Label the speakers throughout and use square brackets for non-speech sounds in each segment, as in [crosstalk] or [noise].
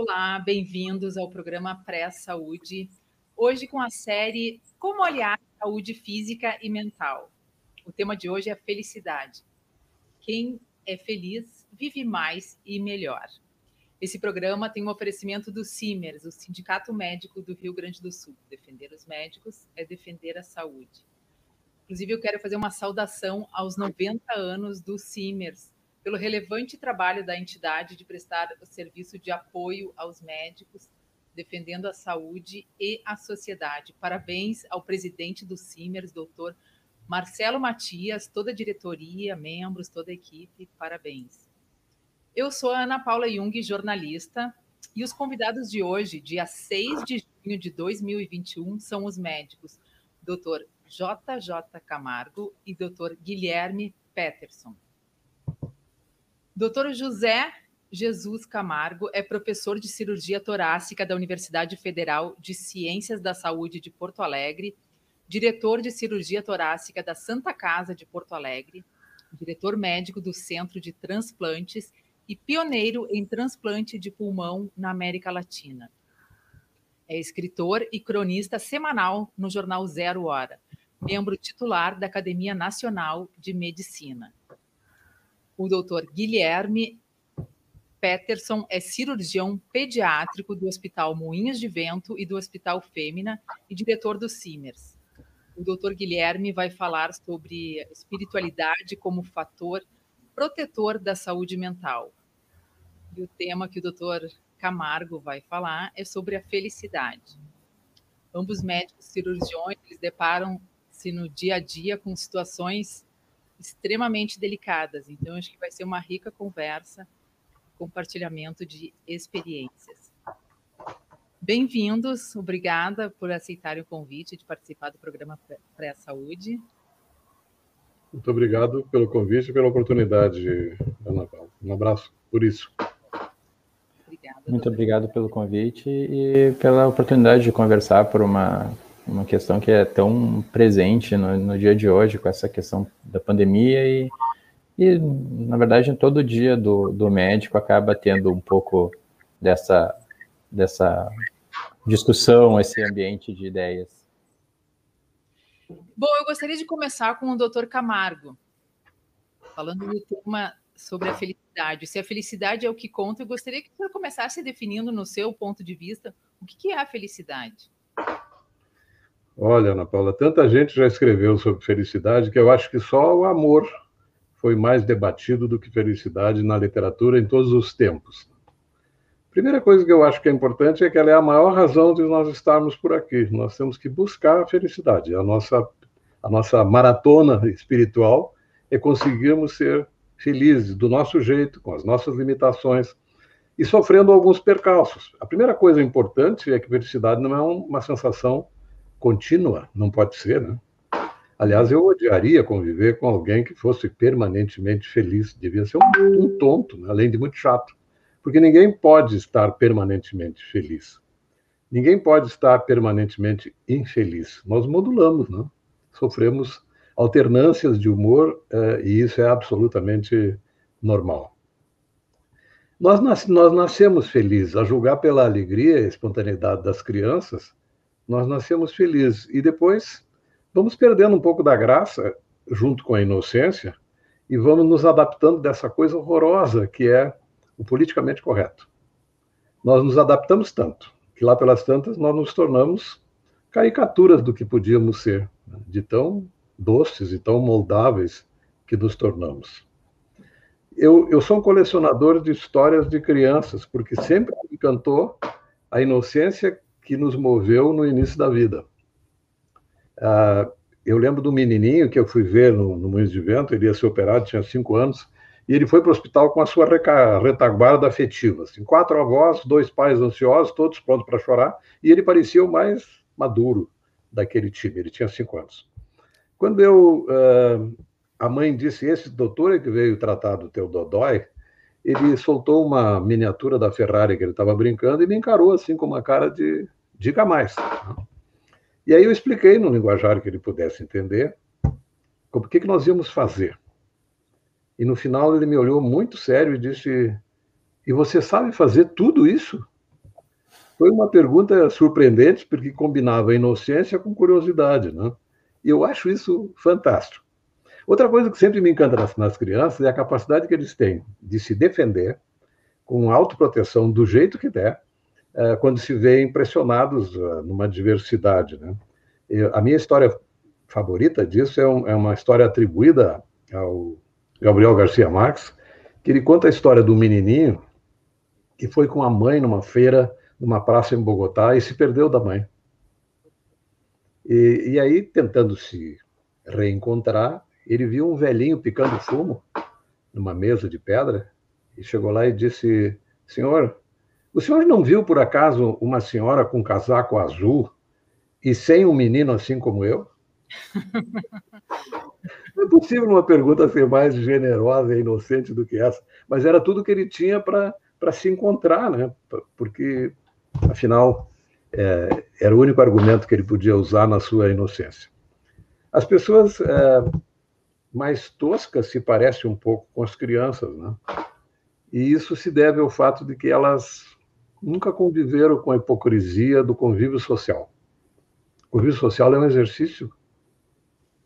Speaker 1: Olá, bem-vindos ao programa Pré-Saúde. Hoje com a série Como Olhar Saúde Física e Mental. O tema de hoje é felicidade. Quem é feliz vive mais e melhor. Esse programa tem um oferecimento do CIMERS, o Sindicato Médico do Rio Grande do Sul. Defender os médicos é defender a saúde. Inclusive, eu quero fazer uma saudação aos 90 anos do CIMERS, pelo relevante trabalho da entidade de prestar o serviço de apoio aos médicos, defendendo a saúde e a sociedade. Parabéns ao presidente do CIMERS, doutor Marcelo Matias, toda a diretoria, membros, toda a equipe, parabéns. Eu sou a Ana Paula Jung, jornalista, e os convidados de hoje, dia 6 de junho de 2021, são os médicos Dr. JJ Camargo e Dr. Guilherme Peterson. Dr. José Jesus Camargo é professor de cirurgia torácica da Universidade Federal de Ciências da Saúde de Porto Alegre, diretor de cirurgia torácica da Santa Casa de Porto Alegre, diretor médico do Centro de Transplantes e pioneiro em transplante de pulmão na América Latina. É escritor e cronista semanal no jornal Zero Hora, membro titular da Academia Nacional de Medicina. O doutor Guilherme Peterson é cirurgião pediátrico do Hospital Moinhos de Vento e do Hospital Fêmea e diretor do CIMERS. O doutor Guilherme vai falar sobre espiritualidade como fator protetor da saúde mental. E o tema que o doutor Camargo vai falar é sobre a felicidade. Ambos médicos cirurgiões eles deparam-se no dia a dia com situações extremamente delicadas. Então, acho que vai ser uma rica conversa, compartilhamento de experiências. Bem-vindos, obrigada por aceitarem o convite de participar do programa Pré-Saúde.
Speaker 2: Muito obrigado pelo convite e pela oportunidade, Ana Paula. Um abraço por isso.
Speaker 3: Obrigada, Muito obrigado pelo convite e pela oportunidade de conversar por uma uma questão que é tão presente no, no, dia de hoje, com essa questão da pandemia e, e na verdade, todo dia do, do médico acaba tendo um pouco dessa, dessa discussão, esse ambiente de ideias.
Speaker 1: Bom, eu gostaria de começar com o Dr. Camargo, falando do tema sobre a felicidade. Se a felicidade é o que conta, eu gostaria que você começasse definindo, no seu ponto de vista, o que é a felicidade.
Speaker 2: Olha, Ana Paula, tanta gente já escreveu sobre felicidade que eu acho que só o amor foi mais debatido do que felicidade na literatura em todos os tempos. Primeira coisa que eu acho que é importante é que ela é a maior razão de nós estarmos por aqui. Nós temos que buscar a felicidade. A nossa, a nossa maratona espiritual é conseguirmos ser felizes do nosso jeito, com as nossas limitações e sofrendo alguns percalços. A primeira coisa importante é que felicidade não é uma sensação contínua, não pode ser, né? Aliás, eu odiaria conviver com alguém que fosse permanentemente feliz. Devia ser um, um tonto, né? além de muito chato. Porque ninguém pode estar permanentemente feliz. Ninguém pode estar permanentemente infeliz. Nós modulamos, né? Sofremos alternâncias de humor eh, e isso é absolutamente normal. Nós, nas, nós nascemos felizes, a julgar pela alegria e espontaneidade das crianças, nós nascemos felizes. E depois vamos perdendo um pouco da graça, junto com a inocência, e vamos nos adaptando dessa coisa horrorosa que é o politicamente correto. Nós nos adaptamos tanto que lá pelas tantas nós nos tornamos caricaturas do que podíamos ser, né? de tão doces e tão moldáveis que nos tornamos. Eu, eu sou um colecionador de histórias de crianças, porque sempre me encantou a inocência que nos moveu no início da vida. Ah, eu lembro do menininho que eu fui ver no, no Moinhos de Vento, ele ia ser operado, tinha cinco anos, e ele foi para o hospital com a sua retaguarda afetiva. Assim, quatro avós, dois pais ansiosos, todos prontos para chorar, e ele parecia o mais maduro daquele time, ele tinha cinco anos. Quando eu, uh, a mãe disse, esse doutor é que veio tratar do teu dodói, ele soltou uma miniatura da Ferrari que ele estava brincando e me encarou assim com uma cara de diga mais. E aí eu expliquei no linguajar que ele pudesse entender o que, que nós íamos fazer. E no final ele me olhou muito sério e disse: E você sabe fazer tudo isso? Foi uma pergunta surpreendente, porque combinava inocência com curiosidade, né? E eu acho isso fantástico. Outra coisa que sempre me encanta nas, nas crianças é a capacidade que eles têm de se defender com autoproteção do jeito que der, quando se vê impressionados é, numa diversidade. Né? a minha história favorita disso é, é, uma história atribuída ao Gabriel Garcia Marques, que ele conta a história do menininho que foi com a mãe numa feira, numa praça em Bogotá, e se perdeu da mãe. E, e aí, tentando se reencontrar, ele viu um velhinho picando fumo numa mesa de pedra e chegou lá e disse: Senhor, o senhor não viu por acaso uma senhora com casaco azul e sem um menino assim como eu? Não [laughs] é possível uma pergunta ser mais generosa e inocente do que essa, mas era tudo que ele tinha para se encontrar, né? Porque, afinal, é, era o único argumento que ele podia usar na sua inocência. As pessoas é, mais toscas se parecem um pouco com as crianças, né? E isso se deve ao fato de que elas nunca conviveram com a hipocrisia do convívio social. O convívio social é um exercício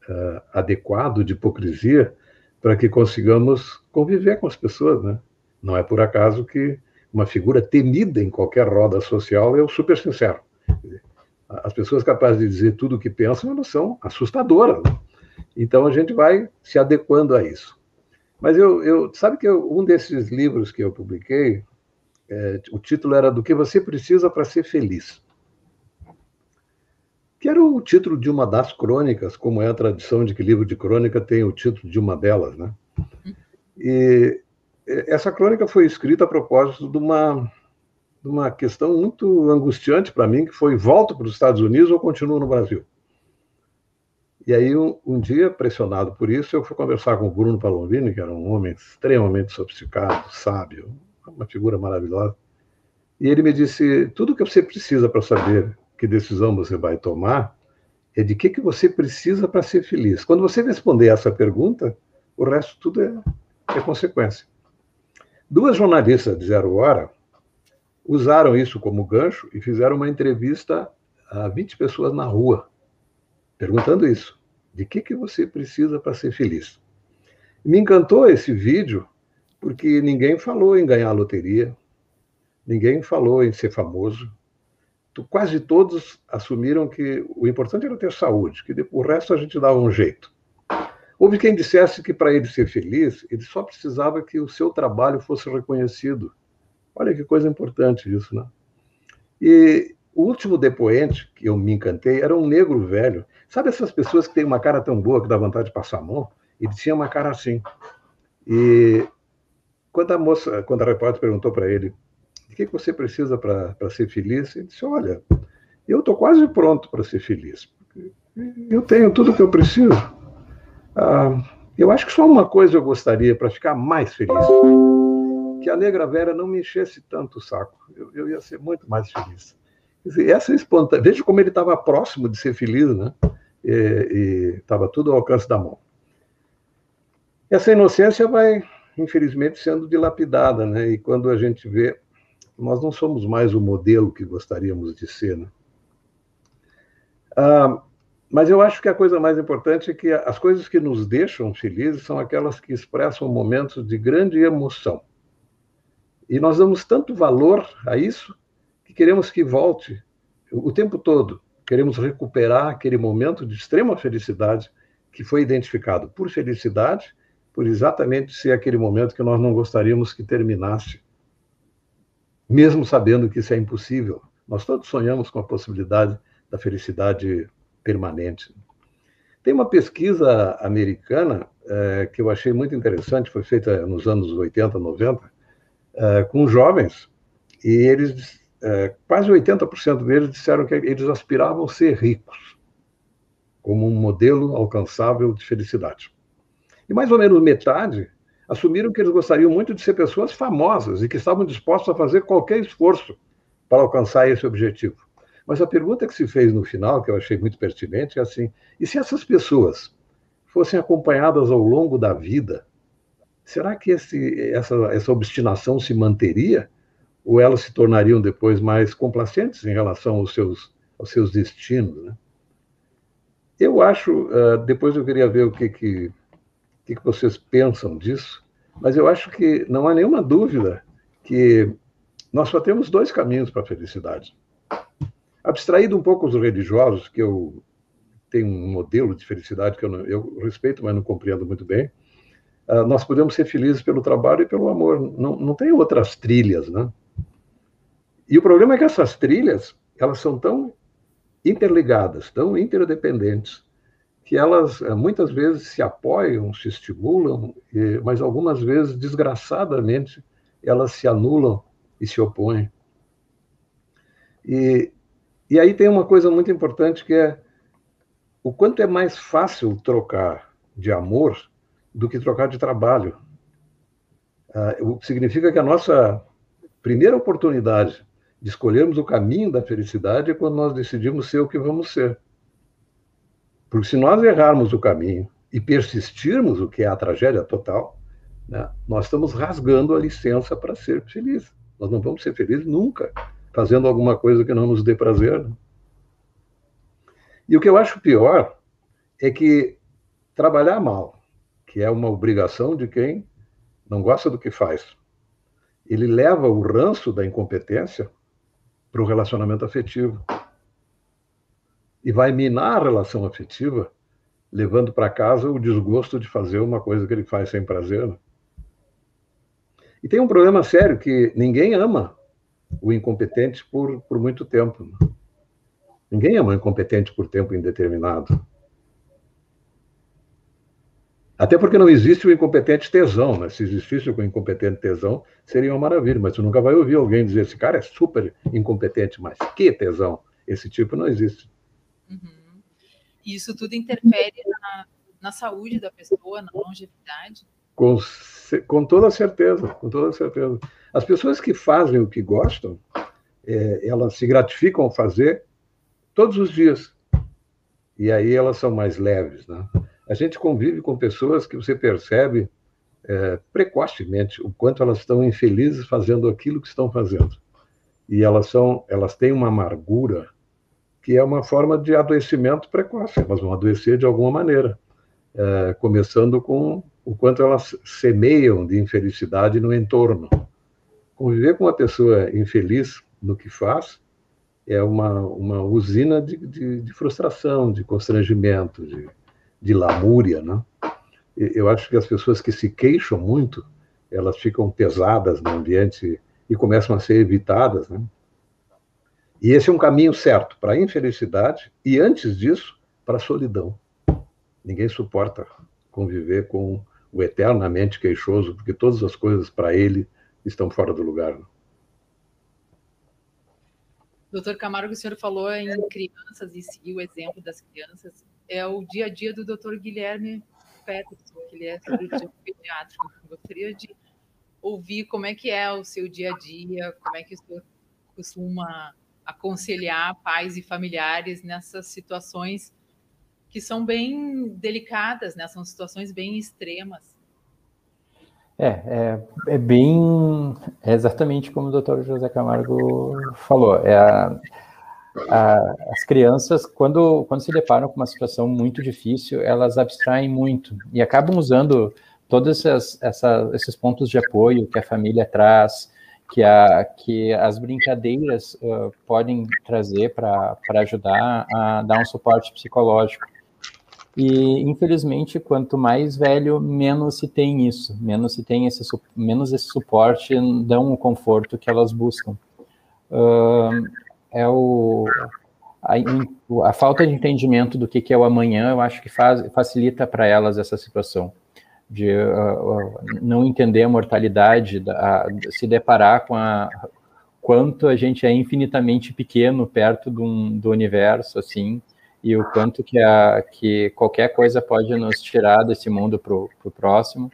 Speaker 2: uh, adequado de hipocrisia para que consigamos conviver com as pessoas, né? Não é por acaso que uma figura temida em qualquer roda social é o super sincero. As pessoas capazes de dizer tudo o que pensam, elas são assustadoras. Né? Então a gente vai se adequando a isso. Mas eu, eu sabe que eu, um desses livros que eu publiquei, é, o título era Do que você precisa para ser feliz. Que era o título de uma das crônicas, como é a tradição de que livro de crônica tem o título de uma delas, né? E essa crônica foi escrita a propósito de uma, de uma questão muito angustiante para mim, que foi volto para os Estados Unidos ou continuo no Brasil? E aí, um, um, dia, pressionado por isso, eu fui conversar com o Bruno Palombini, que era um homem extremamente sofisticado, sábio, uma figura maravilhosa. E ele me disse: tudo que você precisa para saber que decisão você vai tomar é de que, que você precisa para ser feliz. Quando você responder essa pergunta, o resto tudo é, é consequência. Duas jornalistas de Zero Hora usaram isso como gancho e fizeram uma entrevista a 20 pessoas na rua perguntando isso: de que, que você precisa para ser feliz? Me encantou esse vídeo porque ninguém falou em ganhar a loteria, ninguém falou em ser famoso. Quase todos assumiram que o importante era ter saúde, que o resto a gente dava um jeito. Houve quem dissesse que para ele ser feliz, ele só precisava que o seu trabalho fosse reconhecido. Olha que coisa importante isso, né? E o último depoente que eu me encantei era um negro velho. Sabe essas pessoas que têm uma cara tão boa que dá vontade de passar a mão? Ele tinha uma cara assim. E quando a moça, quando a repórter perguntou para ele, o que você precisa para ser feliz? Ele disse, olha, eu estou quase pronto para ser feliz. Eu tenho tudo o que eu preciso. Ah, eu acho que só uma coisa eu gostaria para ficar mais feliz. Que a negra velha não me enchesse tanto o saco. Eu, eu ia ser muito mais feliz. Dizer, essa espontânea... Veja como ele estava próximo de ser feliz, né? E estava tudo ao alcance da mão. Essa inocência vai, infelizmente, sendo dilapidada, né? E quando a gente vê, nós não somos mais o modelo que gostaríamos de ser, né? Ah, mas eu acho que a coisa mais importante é que as coisas que nos deixam felizes são aquelas que expressam momentos de grande emoção. E nós damos tanto valor a isso que queremos que volte o tempo todo. Queremos recuperar aquele momento de extrema felicidade que foi identificado por felicidade, por exatamente ser aquele momento que nós não gostaríamos que terminasse. Mesmo sabendo que isso é impossível. Nós todos sonhamos com a possibilidade da felicidade permanente. Tem uma pesquisa americana é, que eu achei muito interessante, foi feita nos anos 80, 90, é, com jovens, e eles é, quase 80% deles disseram que eles aspiravam ser ricos, como um modelo alcançável de felicidade. E mais ou menos metade assumiram que eles gostariam muito de ser pessoas famosas e que estavam dispostos a fazer qualquer esforço para alcançar esse objetivo. Mas a pergunta que se fez no final, que eu achei muito pertinente, é assim: e se essas pessoas fossem acompanhadas ao longo da vida, será que esse, essa, essa obstinação se manteria? ou elas se tornariam depois mais complacentes em relação aos seus, aos seus destinos. Né? Eu acho, uh, depois eu queria ver o que, que, que, que vocês pensam disso, mas eu acho que não há nenhuma dúvida que nós só temos dois caminhos para a felicidade. Abstraído um pouco os religiosos, que eu tenho um modelo de felicidade que eu, não, eu respeito, mas não compreendo muito bem, uh, nós podemos ser felizes pelo trabalho e pelo amor. Não, não tem outras trilhas, né? E o problema é que essas trilhas, elas são tão interligadas, tão interdependentes, que elas uh, muitas vezes se apoiam, se estimulam, mas algumas vezes, desgraçadamente, elas se anulam e se opõem. E, e aí tem uma coisa muito importante que é o quanto é mais fácil trocar de amor do que trocar de trabalho. Uh, significa que a nossa primeira oportunidade de escolhermos o caminho da felicidade é quando nós decidimos ser o que vamos ser. Porque se nós errarmos o caminho e persistirmos, o que é a tragédia total, né, nós estamos rasgando a licença para ser felizes. Nós não vamos ser felizes nunca fazendo alguma coisa que não nos dê prazer. Né? E o que eu acho pior é que trabalhar mal, que é uma obrigação de quem não gosta do que faz, ele leva o ranço da incompetência para o relacionamento afetivo. E vai minar a relação afetiva, levando para casa o desgosto de fazer uma coisa que ele faz sem prazer. Né? E tem um problema sério que ninguém ama o incompetente por, por muito tempo. Ninguém ama o incompetente por tempo indeterminado. Até porque não existe o incompetente tesão, né? Se existisse o incompetente tesão, seria uma maravilha, mas você nunca vai ouvir alguém dizer esse cara é super incompetente, mas que tesão? Esse tipo não existe.
Speaker 1: Uhum. Isso tudo interfere na, na saúde da pessoa, na longevidade?
Speaker 2: Com, com toda certeza, com toda certeza. As pessoas que fazem o que gostam, é, elas se gratificam ao fazer todos os dias. E aí elas são mais leves, né? A gente convive com pessoas que você percebe é, precocemente o quanto elas estão infelizes fazendo aquilo que estão fazendo. E elas são, elas têm uma amargura que é uma forma de adoecimento precoce. Elas vão adoecer de alguma maneira, é, começando com o quanto elas semeiam de infelicidade no entorno. Conviver com uma pessoa infeliz no que faz é uma, uma usina de, de, de frustração, de constrangimento, de, de lamúria, né? Eu acho que as pessoas que se queixam muito, elas ficam pesadas no ambiente e começam a ser evitadas, né? E esse é um caminho certo para a infelicidade e, antes disso, para a solidão. Ninguém suporta conviver com o eternamente queixoso, porque todas as coisas para ele estão fora do lugar.
Speaker 1: Doutor Camargo, o senhor falou em crianças e seguiu o exemplo das crianças. É o dia a dia do doutor Guilherme Peterson, que ele é cirurgião pediátrico. Gostaria de ouvir como é que é o seu dia a dia, como é que o senhor costuma aconselhar pais e familiares nessas situações que são bem delicadas, né? São situações bem extremas.
Speaker 3: É, é, é bem é exatamente como o doutor José Camargo falou. É a, a, as crianças, quando, quando se deparam com uma situação muito difícil, elas abstraem muito e acabam usando todos essas, essa, esses pontos de apoio que a família traz, que, a, que as brincadeiras uh, podem trazer para ajudar a dar um suporte psicológico. E, infelizmente, quanto mais velho, menos se tem isso, menos se tem esse, menos esse suporte dão o conforto que elas buscam. Uh, é o, a, a, falta de entendimento do que, que é o amanhã, eu acho que faz, facilita para elas essa situação de uh, não entender a mortalidade, da, se deparar com a quanto a gente é infinitamente pequeno perto do, do universo, assim, e o quanto que, a, que qualquer coisa pode nos tirar desse mundo para o próximo,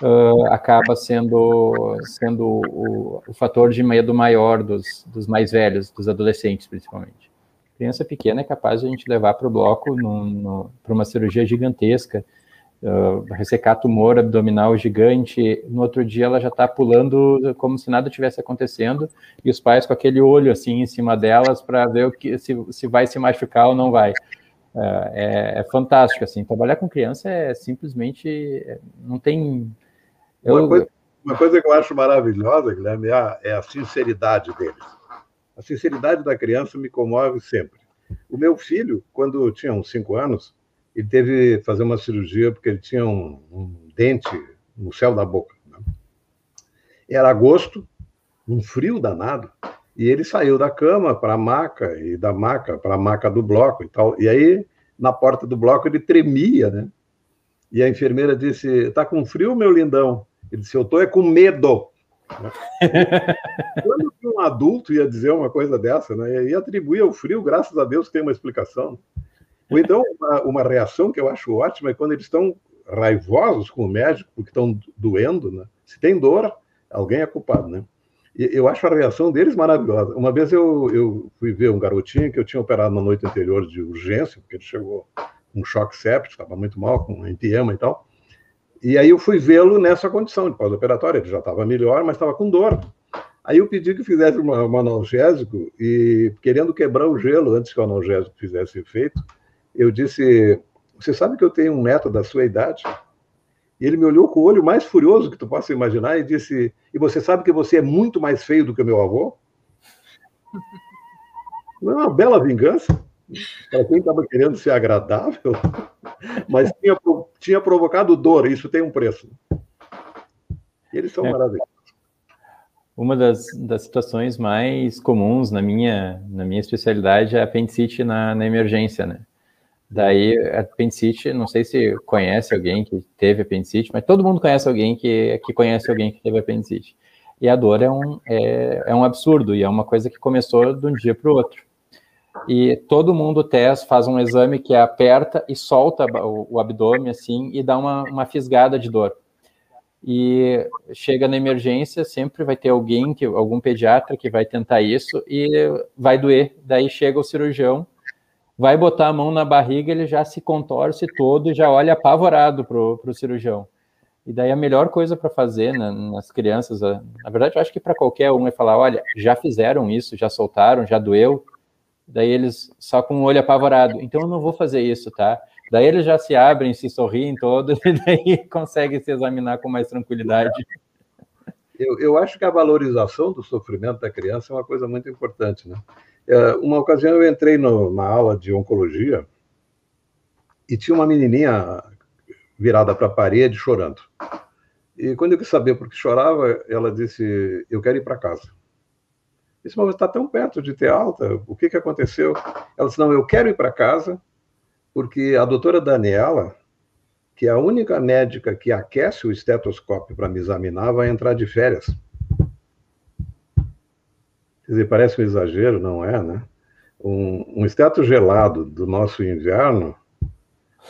Speaker 3: uh, acaba sendo, sendo o, o, fator de medo maior dos, dos mais velhos, dos adolescentes, principalmente. Criança pequena é capaz de a gente levar para o bloco para uma cirurgia gigantesca, uh, ressecar tumor abdominal gigante, no outro dia ela já está pulando como se nada tivesse acontecendo, e os pais com aquele olho assim em cima delas para ver o que, se, se vai se machucar ou não vai. Uh, é, é, fantástico, assim, trabalhar com criança é simplesmente, é, não tem...
Speaker 2: Eu... Uma, coisa, uma, coisa, que eu acho maravilhosa, Guilherme, é a, é a sinceridade deles. A sinceridade da criança me comove sempre. O meu filho, quando tinha uns cinco anos, ele teve que fazer uma cirurgia porque ele tinha um, um dente no céu da boca. Né? Era agosto, um frio danado, e ele saiu da cama para a maca, e da maca para a maca do bloco e tal. E aí, na porta do bloco, ele tremia, né? E a enfermeira disse: Tá com frio, meu lindão? Ele disse: Eu tô é com medo. [laughs] Quando um adulto ia dizer uma coisa dessa, né? E atribuir ao frio, graças a Deus, tem uma explicação. Ou então, uma, uma, reação que eu acho ótima é quando eles estão raivosos com o médico, porque estão doendo, né? Se tem dor, alguém é culpado, né? E eu acho a reação deles maravilhosa. Uma vez eu, eu fui ver um garotinho que eu tinha operado na noite anterior de urgência, porque ele chegou com um choque séptico, estava muito mal, com empiema e tal. E aí eu fui vê-lo nessa condição de pós-operatória. Ele já estava melhor, mas estava com dor. Aí eu pedi que fizesse um analgésico e, querendo quebrar o gelo antes que o analgésico fizesse efeito, eu disse: Você sabe que eu tenho um neto da sua idade? E ele me olhou com o olho mais furioso que tu possa imaginar e disse: E você sabe que você é muito mais feio do que meu avô? [laughs] Não é uma bela vingança para quem estava querendo ser agradável, [laughs] mas tinha, tinha provocado dor, isso tem um preço. E eles são é. maravilhosos.
Speaker 3: Uma das, das situações mais comuns na minha, na minha especialidade é a apendicite na, na emergência, né? Daí, apendicite, não sei se conhece alguém que teve apendicite, mas todo mundo conhece alguém que, que conhece alguém que teve apendicite. E a dor é um, é, é um absurdo, e é uma coisa que começou de um dia para o outro. E todo mundo testa, faz um exame que aperta e solta o, o abdômen assim e dá uma, uma fisgada de dor. E chega na emergência, sempre vai ter alguém, que, algum pediatra que vai tentar isso e vai doer. Daí chega o cirurgião vai botar a mão na barriga, ele já se contorce todo e já olha apavorado para o cirurgião. E daí a melhor coisa para fazer né, nas crianças, na verdade eu acho que para qualquer um é falar, olha, já fizeram isso, já soltaram, já doeu, daí eles só com o olho apavorado, então eu não vou fazer isso, tá? Daí eles já se abrem, se sorriem todos [laughs] e daí conseguem se examinar com mais tranquilidade.
Speaker 2: Eu, eu acho que a valorização do sofrimento da criança é uma coisa muito importante, né? É, uma ocasião eu entrei na aula de oncologia e tinha uma menininha virada para a parede chorando. E quando eu quis saber por que chorava, ela disse: Eu quero ir para casa. Eu disse: Mas está tão perto de ter alta, o que, que aconteceu? Ela disse: Não, eu quero ir para casa porque a doutora Daniela, que é a única médica que aquece o estetoscópio para me examinar, vai entrar de férias. Quer dizer, parece um exagero, não é, né? Um, um gelado do nosso inverno,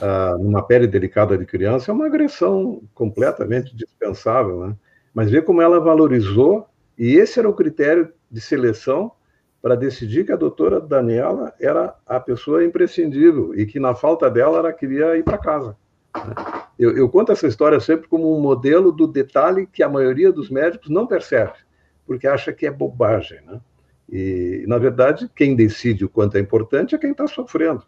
Speaker 2: ah, numa pele delicada de criança, é uma agressão completamente dispensável, né? Mas vê como ela valorizou, e esse era o critério de seleção para decidir que a doutora Daniela era a pessoa imprescindível e que, na falta dela, ela queria ir para casa. Né? Eu, eu, conto essa história sempre como um modelo do detalhe que a maioria dos médicos não percebe, porque acha que é bobagem. Né? E, na verdade, quem decide o quanto é importante é quem está sofrendo.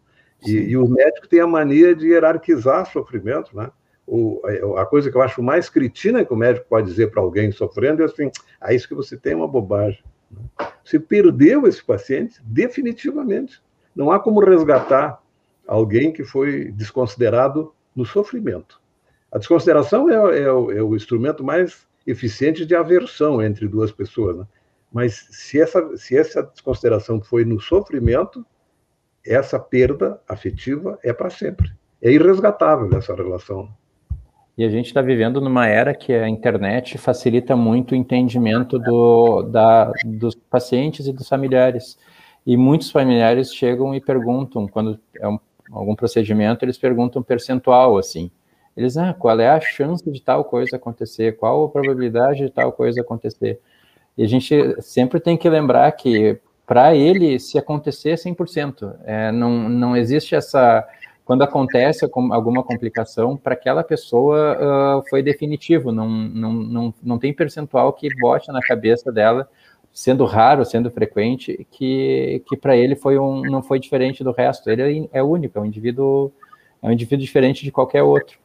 Speaker 2: E, e, o médico tem a mania de hierarquizar sofrimento, né? O, a coisa que eu acho mais cretina que o médico pode dizer para alguém sofrendo é assim: ah, isso que você tem é uma bobagem. Você perdeu esse paciente definitivamente. Não há como resgatar alguém que foi desconsiderado no sofrimento. A desconsideração é, é, o, é o, instrumento mais eficiente de aversão entre duas pessoas. Né? Mas se essa, se essa desconsideração foi no sofrimento, essa perda afetiva é para sempre. É irresgatável essa relação.
Speaker 3: E a gente está vivendo numa era que a internet facilita muito o entendimento do, da, dos pacientes e dos familiares. E muitos familiares chegam e perguntam, quando é um, algum procedimento, eles perguntam percentual, assim. Eles, ah, qual é a chance de tal coisa acontecer? Qual a probabilidade de tal coisa acontecer? E a gente sempre tem que lembrar que para ele, se acontecer, 100%. É, não, não existe essa quando acontece alguma complicação, para aquela pessoa uh, foi definitivo, não, não, não, não tem percentual que bote na cabeça dela, sendo raro, sendo frequente, que, que para ele foi um, não foi diferente do resto. Ele é, é único, é um indivíduo, é um indivíduo diferente de qualquer outro.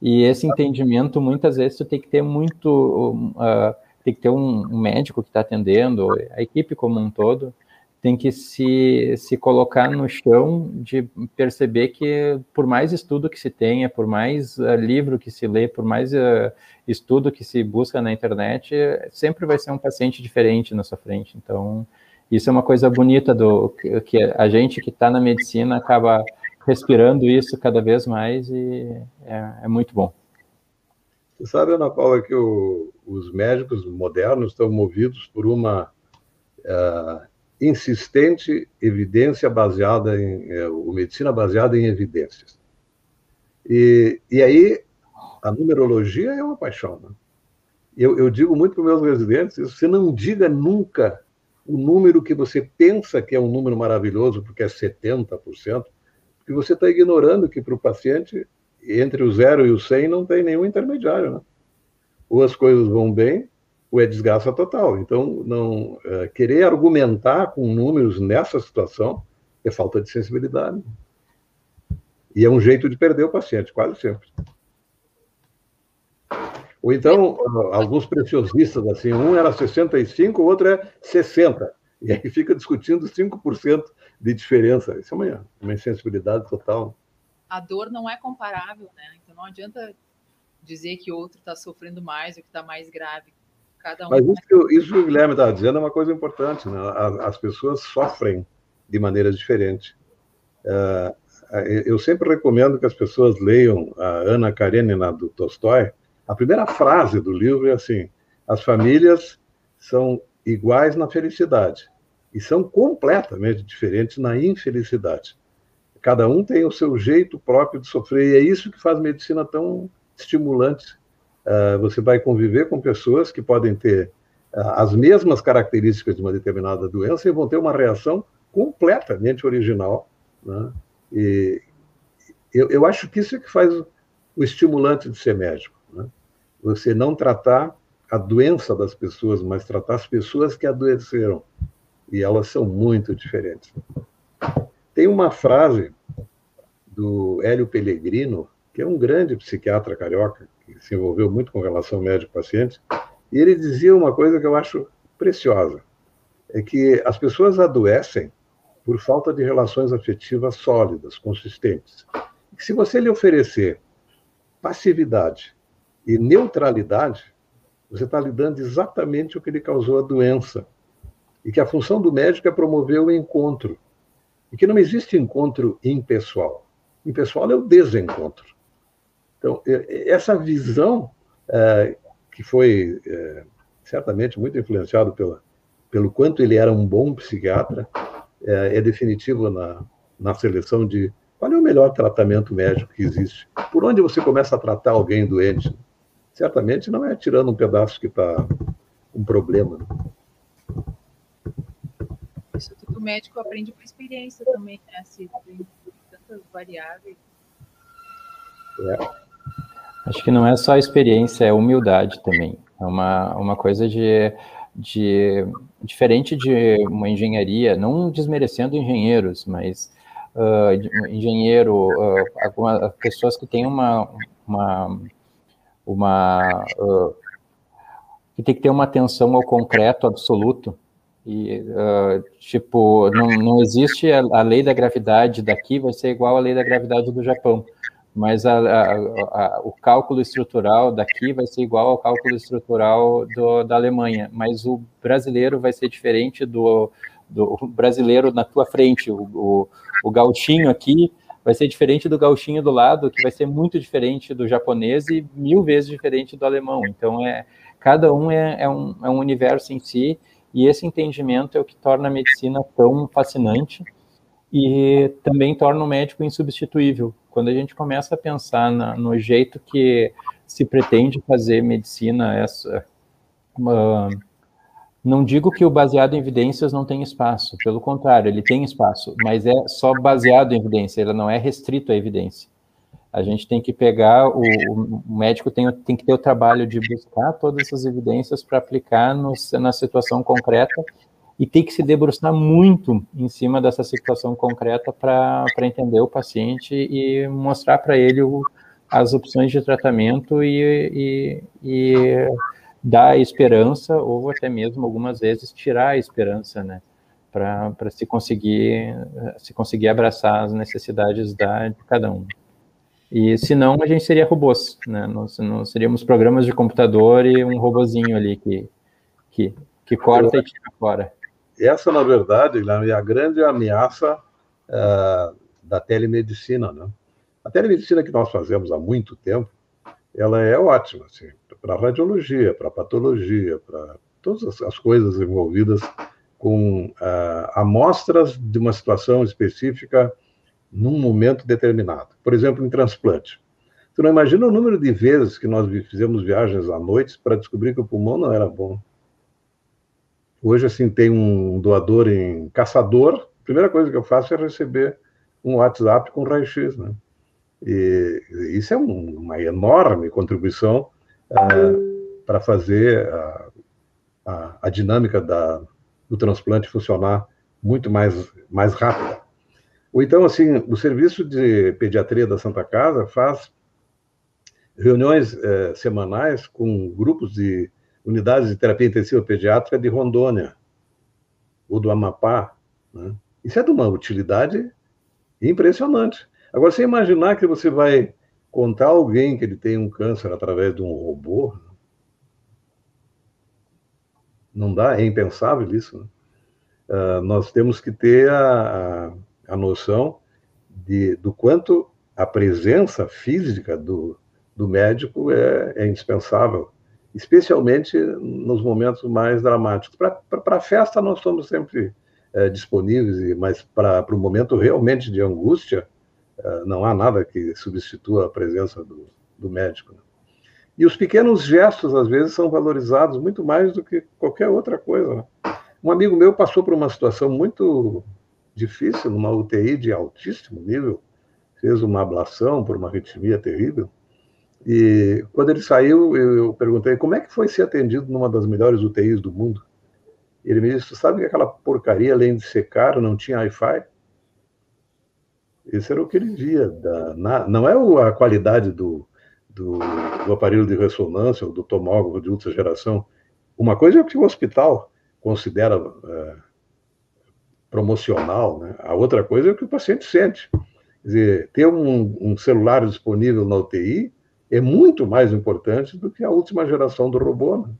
Speaker 3: E esse entendimento, muitas vezes, tu tem que ter muito, uh, tem que ter um, médico que está atendendo, a equipe como um todo, tem que se, se colocar no chão de perceber que, por mais estudo que se tenha, por mais uh, livro que se lê, por mais uh, estudo que se busca na internet, sempre vai ser um paciente diferente na sua frente. Então, isso é uma coisa bonita do que a gente que está na medicina acaba respirando isso cada vez mais e é, é muito bom.
Speaker 2: Você sabe, Ana Paula, que o, os médicos modernos estão movidos por uma uh, insistente evidência baseada em uh, medicina baseada em evidências. E, e aí a numerologia é uma paixão. Né? Eu, eu digo muito para os meus residentes: você não diga nunca o número que você pensa que é um número maravilhoso, porque é 70%, e você está ignorando que para o paciente, entre o zero e o 100, não tem nenhum intermediário. Né? Ou as coisas vão bem, ou é desgraça total. Então, não é, querer argumentar com números nessa situação é falta de sensibilidade. E é um jeito de perder o paciente, quase sempre. Ou então, alguns preciosistas, assim, um era 65, o outro é 60. E aí fica discutindo 5% de diferença. Isso é uma, uma insensibilidade total.
Speaker 1: A dor não é comparável, né? Então não adianta dizer que o outro está sofrendo mais ou que está mais grave. Cada um
Speaker 2: Mas isso, que, isso que o Guilherme está dizendo é uma coisa importante, né? As pessoas sofrem de maneiras diferentes. É, eu sempre recomendo que as pessoas leiam a Ana Karenina do Tolstói. A primeira frase do livro é assim: as famílias são iguais na felicidade, e são completamente diferentes na infelicidade. Cada um tem o seu jeito próprio de sofrer, e é isso que faz medicina tão estimulante. Uh, você vai conviver com pessoas que podem ter uh, as mesmas características de uma determinada doença e vão ter uma reação completamente original. Né? E eu, eu, acho que isso é que faz o estimulante de ser médico. Né? Você não tratar a doença das pessoas, mas tratar as pessoas que adoeceram e elas são muito diferentes. Tem uma frase do Hélio Pellegrino, que é um grande psiquiatra carioca, que se envolveu muito com relação médico-paciente, e ele dizia uma coisa que eu acho preciosa, é que as pessoas adoecem por falta de relações afetivas sólidas, consistentes. E se você lhe oferecer passividade e neutralidade, você está lhe dando exatamente o que lhe causou a doença, e que a função do médico é promover o encontro, e que não existe encontro impessoal. Impessoal é o desencontro. Então, essa visão, é, que foi é, certamente muito influenciado pela, pelo quanto ele era um bom psiquiatra, é, é definitivo na, na seleção de qual é o melhor tratamento médico que existe. Por onde você começa a tratar alguém doente? Certamente não é tirando um pedaço que está um problema. Né?
Speaker 1: Isso tudo o médico aprende com experiência também, né? Tem tantas variáveis.
Speaker 3: É. Acho que não é só experiência, é humildade também. É uma, uma coisa de, de diferente de uma engenharia, não desmerecendo engenheiros, mas uh, engenheiro, uh, algumas pessoas que têm uma, uma, uma uh, que tem que ter uma atenção ao concreto absoluto e, uh, tipo, não, não existe a, a, lei da gravidade daqui vai ser igual à lei da gravidade do Japão, mas a, a, o cálculo estrutural daqui vai ser igual ao cálculo estrutural do, da Alemanha, mas o brasileiro vai ser diferente do, do brasileiro na tua frente, o, o, o gauchinho aqui vai ser diferente do gauchinho do lado, que vai ser muito diferente do japonês e mil vezes diferente do alemão. Então, é, cada um é, é, um, é um universo em si, e esse entendimento é o que torna a medicina tão fascinante e também torna o médico insubstituível. Quando a gente começa a pensar na, no jeito que se pretende fazer medicina, essa, Não digo que o baseado em evidências não tem espaço, pelo contrário, ele tem espaço, mas é só baseado em evidência, ele não é restrito à evidência. A gente tem que pegar, o, o médico tem, tem que ter o trabalho de buscar todas essas evidências para aplicar no, na situação concreta e tem que se debruçar muito em cima dessa situação concreta para entender o paciente e mostrar para ele o, as opções de tratamento e, e, e, dar esperança, ou até mesmo algumas vezes tirar a esperança, né? Para se conseguir, se conseguir abraçar as necessidades da, de cada um. E senão a gente seria robôs, né? Nós, seríamos programas de computador e um robozinho ali que, que, que corta e tira fora.
Speaker 2: Essa, na verdade, é a grande ameaça uh, da telemedicina, né? A telemedicina que nós fazemos há muito tempo, ela é ótima, assim, para radiologia, para patologia, para todas as coisas envolvidas com uh, amostras de uma situação específica num momento determinado. Por exemplo, em transplante. Tu não imagina o número de vezes que nós fizemos viagens à noite para descobrir que o pulmão não era bom. Hoje, assim, tem um doador em Caçador, a primeira coisa que eu faço é receber um WhatsApp com raio-x, né? E isso é um, uma enorme contribuição uh, para fazer a, a, a dinâmica da, do transplante funcionar muito mais, mais rápida. Ou então, assim, o serviço de pediatria da Santa Casa faz reuniões eh, semanais com grupos de unidades de terapia intensiva pediátrica de Rondônia ou do Amapá. Né? Isso é de uma utilidade impressionante. Agora, você imaginar que você vai contar alguém que ele tem um câncer através de um robô, não dá, é impensável isso. Né? Uh, nós temos que ter a, a a noção de, do quanto a presença física do, do médico é, é indispensável, especialmente nos momentos mais dramáticos. Para a festa, nós estamos sempre é, disponíveis, mas para o momento realmente de angústia, é, não há nada que substitua a presença do, do médico. Né? E os pequenos gestos, às vezes, são valorizados muito mais do que qualquer outra coisa. Né? Um amigo meu passou por uma situação muito difícil, numa UTI de altíssimo nível, fez uma ablação por uma arritmia terrível. E quando ele saiu, eu perguntei como é que foi ser atendido numa das melhores UTIs do mundo. Ele me disse: sabe que aquela porcaria, além de ser caro, não tinha Wi-Fi? Esse era o que ele via. Da, na, não é a qualidade do, do, do, aparelho de ressonância ou do tomógrafo de ultra geração. Uma coisa é o que o hospital considera é, promocional, né? A outra coisa é o que o paciente sente. Quer dizer, ter um, um celular disponível na UTI é muito mais importante do que a última geração do robô, né?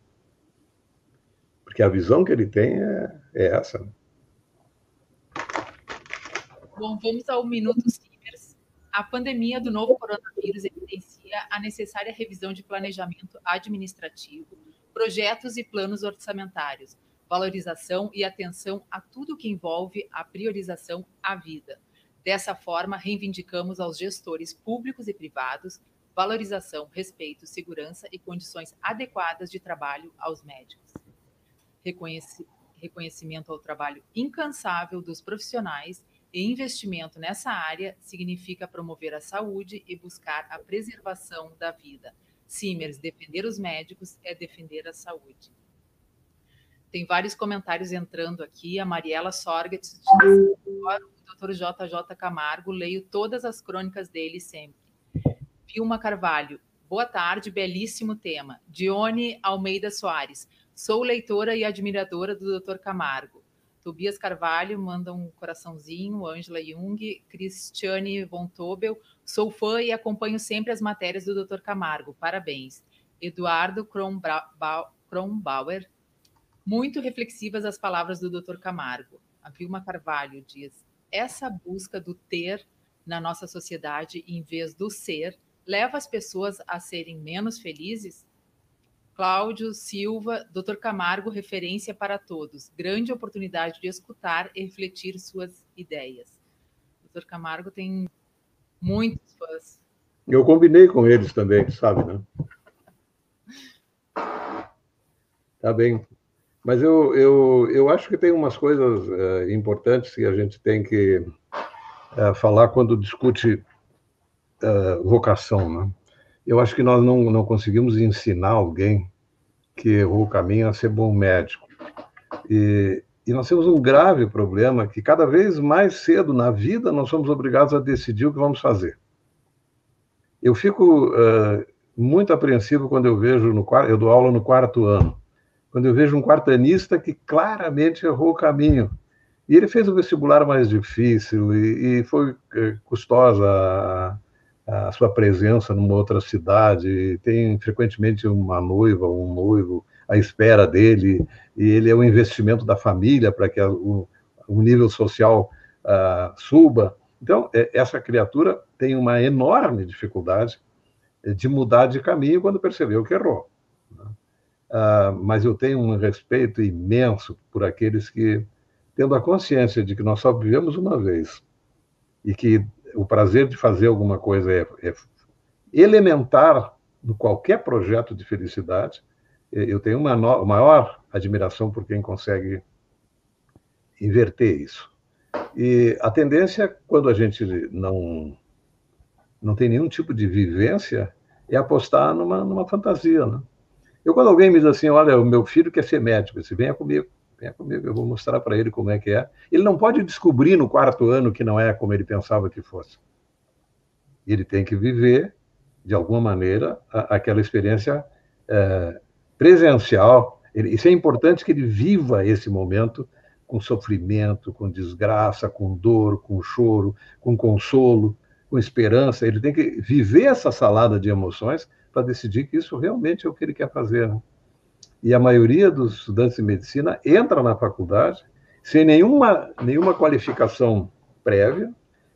Speaker 2: Porque a visão que ele tem é, é essa. Né?
Speaker 1: Bom, vamos ao Minuto Simers. A pandemia do novo coronavírus evidencia a necessária revisão de planejamento administrativo, projetos e planos orçamentários, valorização e atenção a tudo que envolve a priorização à vida. Dessa forma, reivindicamos aos gestores públicos e privados valorização, respeito, segurança e condições adequadas de trabalho aos médicos. Reconheci reconhecimento ao trabalho incansável dos profissionais e investimento nessa área significa promover a saúde e buscar a preservação da vida. Simers, defender os médicos é defender a saúde. Tem vários comentários entrando aqui. A Mariela Sorget diz: o Dr. JJ Camargo, leio todas as crônicas dele sempre. Vilma Carvalho, boa tarde, belíssimo tema. Dione Almeida Soares, sou leitora e admiradora do Dr. Camargo. Tobias Carvalho manda um coraçãozinho, Ângela Jung, Cristiane Von Tobel, sou fã e acompanho sempre as matérias do Dr. Camargo, parabéns. Eduardo Kronbauer, muito reflexivas as palavras do Dr. Camargo. A Vilma Carvalho diz: essa busca do ter na nossa sociedade em vez do ser leva as pessoas a serem menos felizes? Cláudio Silva, Dr. Camargo, referência para todos. Grande oportunidade de escutar e refletir suas ideias. Dr. Camargo tem muitos fãs.
Speaker 2: Eu combinei com eles também, sabe, né? Tá bem. Mas eu, eu, eu acho que tem umas coisas uh, importantes que a gente tem que uh, falar quando discute uh, vocação. Né? Eu acho que nós não, não conseguimos ensinar alguém que errou o caminho a ser bom médico. E, e nós temos um grave problema que cada vez mais cedo na vida nós somos obrigados a decidir o que vamos fazer. Eu fico muito apreensivo quando eu vejo no eu dou aula no quarto ano quando eu vejo um quartanista que claramente errou o caminho. E ele fez o vestibular mais difícil e, e foi é, custosa a, a, sua presença numa outra cidade. Tem frequentemente uma noiva, um noivo à espera dele, e ele é um investimento da família para que a, o, o, nível social uh, suba. Então, é, essa criatura tem uma enorme dificuldade de mudar de caminho quando percebeu que errou. Né? Uh, mas eu tenho um respeito imenso por aqueles que, tendo a consciência de que nós só vivemos uma vez e que o prazer de fazer alguma coisa é, é elementar no qualquer projeto de felicidade, eu tenho uma no, maior admiração por quem consegue inverter isso. E a tendência, quando a gente não não tem nenhum tipo de vivência, é apostar numa, numa fantasia, né? Eu, quando alguém me diz assim, olha, o meu filho quer ser médico, eu disse, venha comigo, venha comigo, eu vou mostrar para ele como é que é. Ele não pode descobrir no quarto ano que não é como ele pensava que fosse. Ele tem que viver, de alguma maneira, a, aquela experiência é, presencial. Ele, isso é importante que ele viva esse momento com sofrimento, com desgraça, com dor, com choro, com consolo, com esperança. Ele tem que viver essa salada de emoções para decidir que isso realmente é o que ele quer fazer. Né? E a maioria dos estudantes de medicina entra na faculdade sem nenhuma, nenhuma qualificação prévia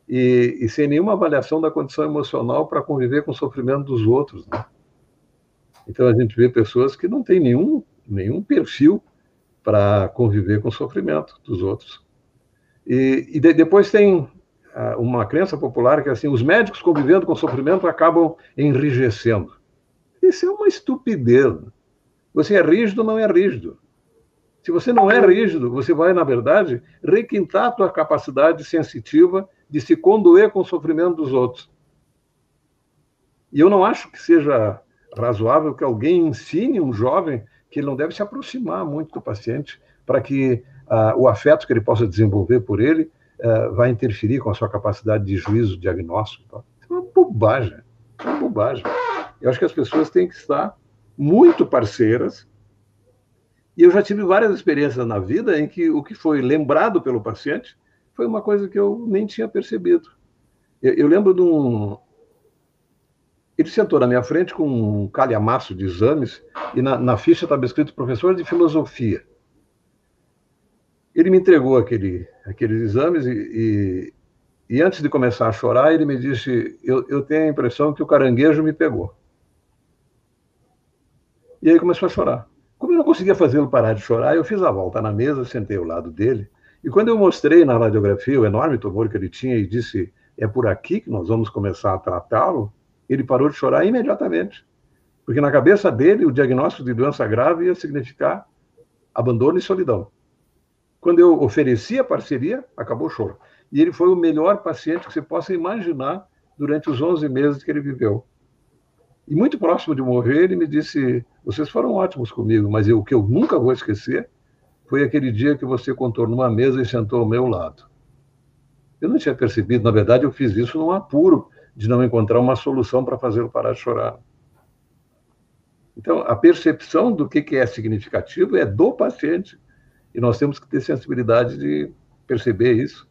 Speaker 2: e, e sem nenhuma avaliação da condição emocional para conviver com o sofrimento dos outros. Né? Então a gente vê pessoas que não têm nenhum, nenhum perfil para conviver com o sofrimento dos outros. E, e de, depois tem ah, uma crença popular que é assim, os médicos convivendo com o sofrimento acabam enrijecendo. Isso é uma estupidez. Você é rígido, não é rígido. Se você não é rígido, você vai, na verdade, requintar a tua capacidade sensitiva de se condoer com o sofrimento dos outros. E eu não acho que seja razoável que alguém ensine um jovem que ele não deve se aproximar muito do paciente para que uh, o afeto que ele possa desenvolver por ele uh, vai interferir com a sua capacidade de juízo diagnóstico. Isso é uma bobagem. É uma bobagem. Eu acho que as pessoas têm que estar muito parceiras. E eu já tive várias experiências na vida em que o que foi lembrado pelo paciente foi uma coisa que eu nem tinha percebido. Eu, eu lembro de um. Ele sentou na minha frente com um calhamaço de exames e na, na ficha estava escrito professor de filosofia. Ele me entregou aquele, aqueles exames e, e, e antes de começar a chorar, ele me disse: eu, eu tenho a impressão que o caranguejo me pegou. E aí começou a chorar. Como eu não conseguia fazê-lo parar de chorar, eu fiz a volta na mesa, sentei ao lado dele, e quando eu mostrei na radiografia o enorme tumor que ele tinha e disse: é por aqui que nós vamos começar a tratá-lo, ele parou de chorar imediatamente. Porque na cabeça dele, o diagnóstico de doença grave ia significar abandono e solidão. Quando eu ofereci a parceria, acabou o choro. E ele foi o melhor paciente que você possa imaginar durante os 11 meses que ele viveu. E muito próximo de morrer, ele me disse: Vocês foram ótimos comigo, mas eu, o que eu nunca vou esquecer foi aquele dia que você contou numa mesa e sentou ao meu lado. Eu não tinha percebido, na verdade, eu fiz isso num apuro de não encontrar uma solução para fazê-lo parar de chorar. Então, a percepção do que é significativo é do paciente. E nós temos que ter sensibilidade de perceber isso.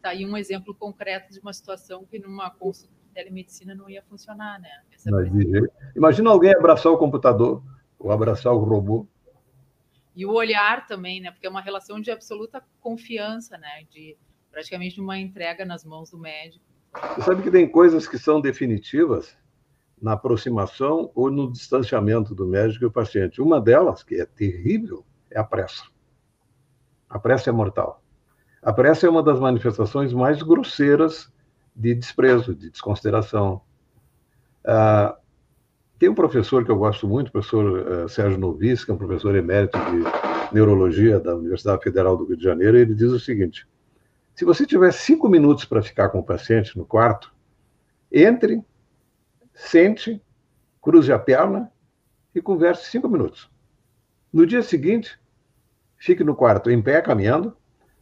Speaker 1: Tá aí um exemplo concreto de uma situação que numa consulta telemedicina não ia funcionar, né?
Speaker 2: Imagina alguém abraçar o computador ou abraçar o robô.
Speaker 1: E o olhar também, né? Porque é uma relação de absoluta confiança, né? De praticamente uma entrega nas mãos do médico.
Speaker 2: Você sabe que tem coisas que são definitivas na aproximação ou no distanciamento do médico e o paciente. Uma delas, que é terrível, é a pressa. A pressa é mortal. A pressa é uma das manifestações mais grosseiras de desprezo, de desconsideração. Ah, Tem um professor que eu gosto muito, o professor uh, Sérgio Novis, que é um professor emérito de neurologia da Universidade Federal do Rio de Janeiro, e ele diz o seguinte: se você tiver cinco minutos para ficar com o paciente no quarto, entre, sente, cruze a perna e converse cinco minutos. No dia seguinte, fique no quarto em pé, caminhando,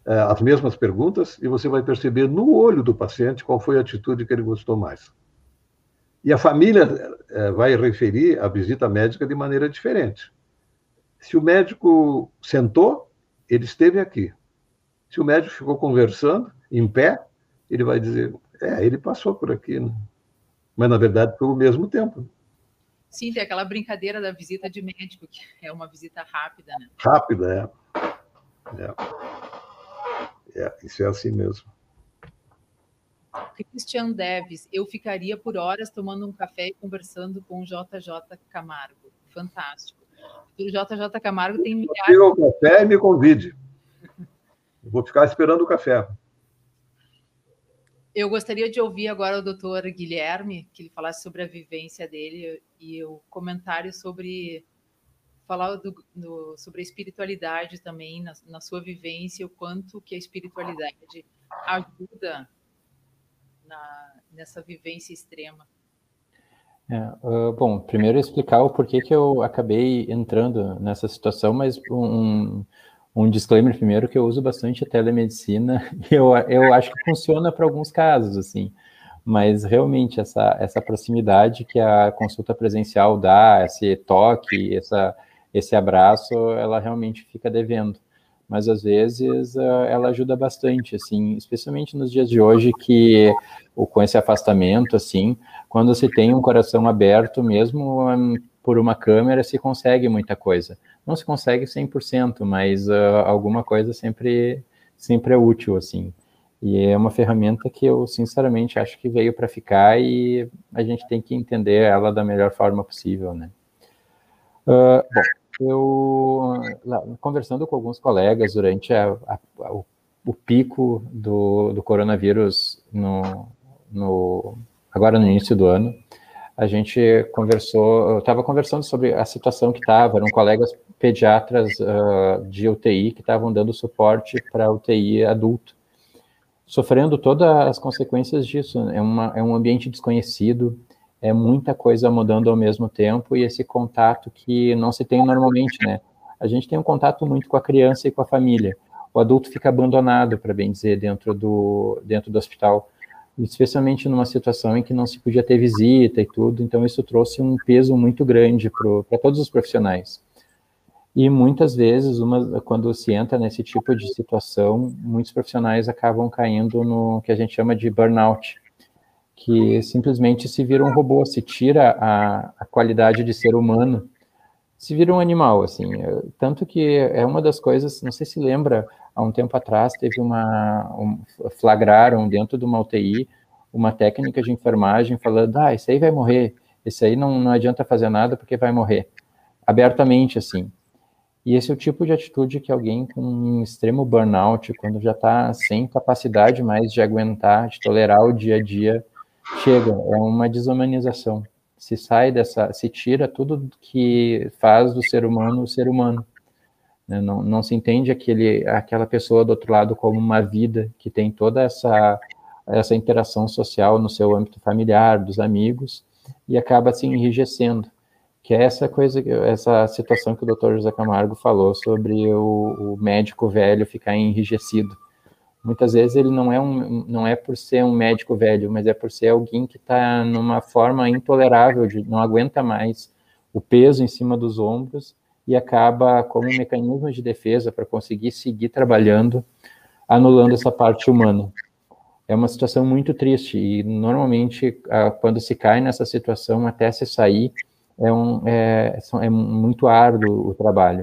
Speaker 2: as mesmas perguntas, e você vai perceber no olho do paciente qual foi a atitude que ele gostou mais. E a família eh, vai referir a visita médica de maneira diferente. Se o médico sentou, ele esteve aqui. Se o médico ficou conversando, em pé, ele vai dizer: é, ele passou por aqui. Né? Mas, na verdade, foi o mesmo tempo.
Speaker 1: Sim, tem aquela brincadeira da visita de médico, que é uma visita rápida, né?
Speaker 2: Rápida, é. é. É isso é assim mesmo.
Speaker 1: Christian Deves, eu ficaria por horas tomando um café e conversando com o JJ Camargo. Fantástico. O JJ Camargo tem milhares.
Speaker 2: o café e me convide. Vou ficar esperando o café.
Speaker 1: Eu gostaria de ouvir agora o doutor Guilherme, que ele falasse sobre a vivência dele e o comentário sobre falar do, do, sobre a espiritualidade também na, na, sua vivência, o quanto que a espiritualidade ajuda na, nessa vivência extrema.
Speaker 3: É, uh, bom, primeiro explicar o porquê que eu acabei entrando nessa situação, mas um, um disclaimer primeiro que eu uso bastante a telemedicina [laughs] e eu, eu acho que funciona para alguns casos, assim, mas realmente essa, essa proximidade que a consulta presencial dá, esse toque, essa, esse abraço, ela realmente fica devendo. Mas às vezes ah, ela ajuda bastante, assim, especialmente nos dias de hoje que com esse afastamento, assim, quando se tem um coração aberto mesmo hum, por uma câmera, se consegue muita coisa não se consegue 100%, mas uh, alguma coisa sempre, sempre é útil, assim. E é uma ferramenta que eu, sinceramente, acho que veio para ficar e a gente tem que entender ela da melhor forma possível, né? Uh, bom, eu, conversando com alguns colegas durante a, a, o, o, pico do, do coronavírus no, no, agora no início do ano, a gente conversou, eu estava conversando sobre a situação que estava, eram colegas pediatras uh, de UTI que estavam dando suporte para UTI adulto, sofrendo todas as consequências disso. É, uma, é um ambiente desconhecido, é muita coisa mudando ao mesmo tempo e esse contato que não se tem normalmente, né? A gente tem um contato muito com a criança e com a família. O adulto fica abandonado, para bem dizer, dentro do, dentro do hospital especialmente numa situação em que não se podia ter visita e tudo, então isso trouxe um peso muito grande para todos os profissionais. E muitas vezes, uma, quando se entra nesse tipo de situação, muitos profissionais acabam caindo no que a gente chama de burnout, que simplesmente se vira um robô, se tira a, a qualidade de ser humano, se vira um animal, assim. Tanto que é uma das coisas, não sei se lembra, há um tempo atrás teve uma um, flagraram dentro de uma UTI uma técnica de enfermagem falando, ah, esse aí vai morrer, esse aí não, não adianta fazer nada porque vai morrer, abertamente assim. E esse é o tipo de atitude que alguém com um extremo burnout, quando já está sem capacidade mais de aguentar, de tolerar o dia a dia, chega. É uma desumanização. Se sai dessa, se tira tudo que faz do ser humano o ser humano. Né? Não, não se entende aquele, aquela pessoa do outro lado como uma vida que tem toda essa, essa interação social no seu âmbito familiar, dos amigos, e acaba se enrijecendo. Que é essa coisa, essa situação que o Dr. José Camargo falou sobre o, o médico velho ficar enrijecido. Muitas vezes ele não é, um, não é por ser um médico velho, mas é por ser alguém que está numa forma intolerável, de não aguenta mais o peso em cima dos ombros e acaba, como um mecanismo de defesa para conseguir seguir trabalhando, anulando essa parte humana. É uma situação muito triste e, normalmente, quando se cai nessa situação, até se sair, é, um, é, é muito árduo o trabalho.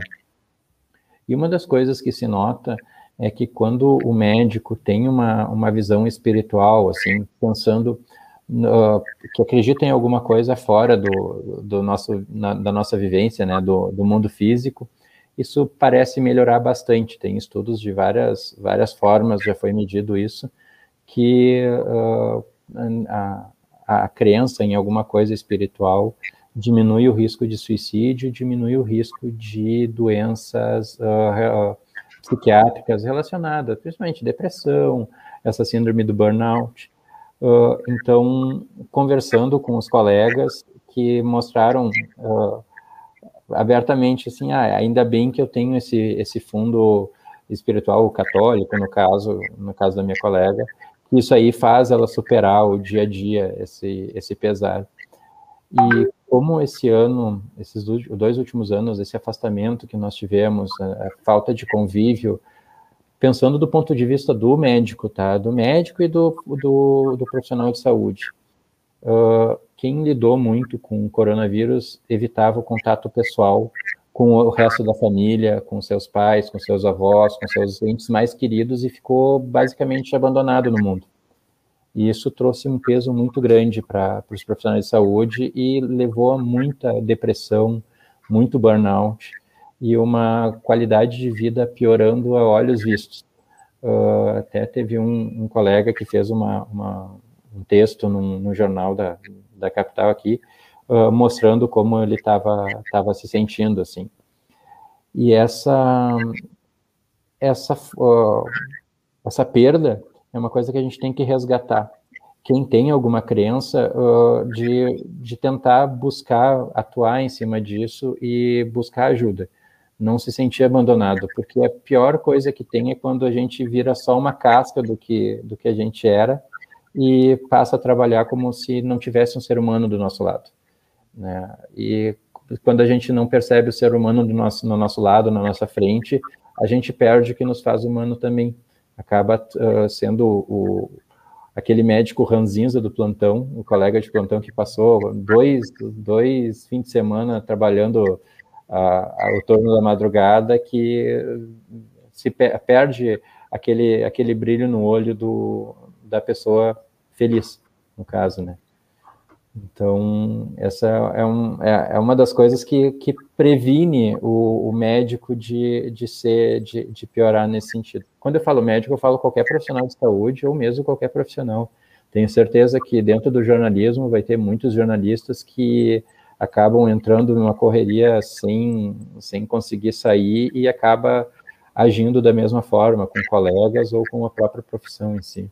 Speaker 3: E uma das coisas que se nota é que quando o médico tem uma, uma visão espiritual, assim, pensando que acreditam em alguma coisa fora do, do nosso, na, da nossa vivência, né, do, do mundo físico, isso parece melhorar bastante. Tem estudos de várias, várias formas, já foi medido isso, que uh, a, a crença em alguma coisa espiritual diminui o risco de suicídio, diminui o risco de doenças uh, psiquiátricas relacionadas, principalmente depressão, essa síndrome do burnout. Uh, então, conversando com os colegas que mostraram uh, abertamente assim, ah, ainda bem que eu tenho esse esse fundo espiritual católico, no caso, no caso da minha colega, isso aí faz ela superar o dia a dia esse esse pesar. E como esse ano, esses dois últimos anos, esse afastamento que nós tivemos, a, falta de convívio, pensando do ponto de vista do médico, tá? Do médico e do, do, do profissional de saúde. Uh, quem lidou muito com o coronavírus evitava o contato pessoal com o resto da família, com seus pais, com seus avós, com seus entes mais queridos e ficou basicamente abandonado no mundo. E isso trouxe um peso muito grande para os profissionais de saúde e levou a muita depressão, muito burnout e uma qualidade de vida piorando a olhos vistos. Uh, até teve um, um, colega que fez uma, uma, um texto num, jornal da, da capital aqui, uh, mostrando como ele estava se sentindo assim. E essa essa uh, essa perda é uma coisa que a gente tem que resgatar. Quem tem alguma crença, uh, de, de tentar buscar atuar em cima disso e buscar ajuda. Não se sentir abandonado, porque a pior coisa que tem é quando a gente vira só uma casca do que, do que a gente era e passa a trabalhar como se não tivesse um ser humano do nosso lado. Né? E quando a gente não percebe o ser humano do nosso, no nosso lado, na nossa frente, a gente perde o que nos faz humano também acaba uh, sendo o, aquele médico ranzinza do plantão, o colega de plantão que passou dois, dois fins de semana trabalhando ao torno da madrugada, que se perde aquele, aquele brilho no olho do, da pessoa feliz, no caso, né? Então, essa é, um, é, é, uma das coisas que, que previne o, o médico de, de ser, de, de, piorar nesse sentido. Quando eu falo médico, eu falo qualquer profissional de saúde ou mesmo qualquer profissional. Tenho certeza que dentro do jornalismo vai ter muitos jornalistas que acabam entrando numa correria sem, sem conseguir sair e acaba agindo da mesma forma com colegas ou com a própria profissão em si.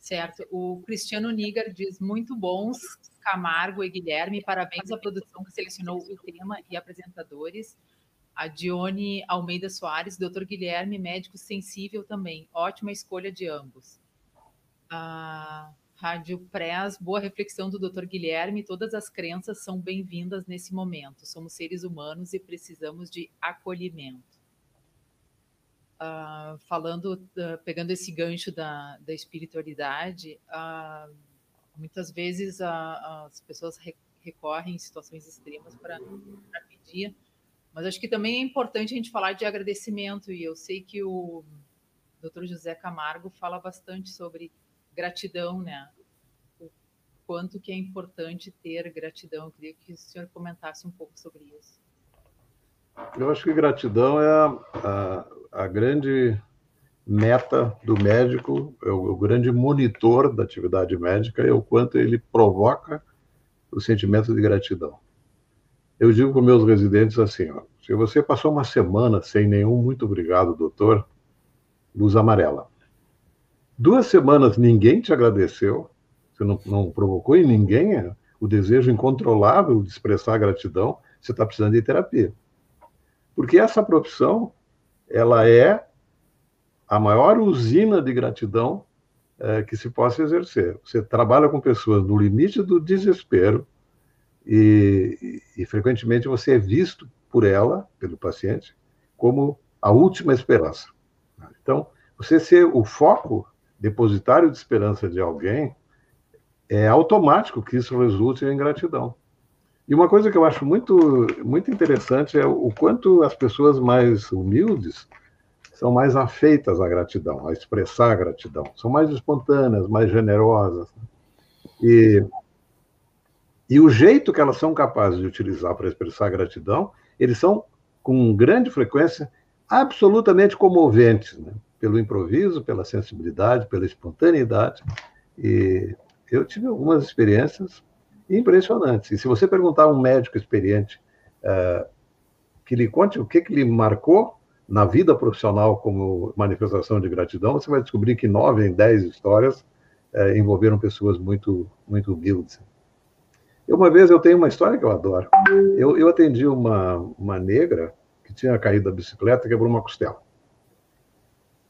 Speaker 1: Certo. O Cristiano Nigar diz muito bons, Camargo e Guilherme, parabéns à produção que selecionou o tema e apresentadores. A Dione Almeida Soares, doutor Guilherme, médico sensível também. Ótima escolha de ambos. A Rádio Press, boa reflexão do doutor Guilherme. Todas as crenças são bem-vindas nesse momento. Somos seres humanos e precisamos de acolhimento uh, falando, uh, pegando esse gancho da, da espiritualidade, uh, muitas vezes as pessoas re recorrem em situações extremas para pedir, mas acho que também é importante a gente falar de agradecimento, e eu sei que o Dr. José Camargo fala bastante sobre gratidão, né? O quanto que é importante ter gratidão. Eu queria que o senhor comentasse um pouco sobre isso.
Speaker 2: Eu acho que gratidão é a, a, a grande meta do médico, é o, o, grande monitor da atividade médica é o quanto ele provoca o sentimento de gratidão. Eu digo para meus residentes assim, ó, se você passou uma semana sem nenhum muito obrigado, doutor, luz amarela. Duas semanas ninguém te agradeceu, você não, não provocou em ninguém o desejo incontrolável de expressar gratidão, você está precisando de terapia. Porque essa profissão, ela é a maior usina de gratidão é, que se possa exercer. Você trabalha com pessoas no limite do desespero e, e, e frequentemente você é visto por ela, pelo paciente, como a última esperança. Então, você ser o foco depositário de esperança de alguém, é automático que isso resulte em gratidão. E uma coisa que eu acho muito, muito interessante é o quanto as pessoas mais humildes são mais afeitas à gratidão, a expressar a gratidão. São mais espontâneas, mais generosas. E, e o jeito que elas são capazes de utilizar para expressar gratidão, eles são, com grande frequência, absolutamente comoventes, né? pelo improviso, pela sensibilidade, pela espontaneidade. E eu tive algumas experiências impressionantes. E se você perguntar a um médico experiente uh, que lhe conte o que, que lhe marcou na vida profissional como manifestação de gratidão, você vai descobrir que nove em dez histórias uh, envolveram pessoas muito, muito humildes. Uma vez eu tenho uma história que eu adoro. Eu, eu atendi uma, uma negra que tinha caído da bicicleta e quebrou uma costela.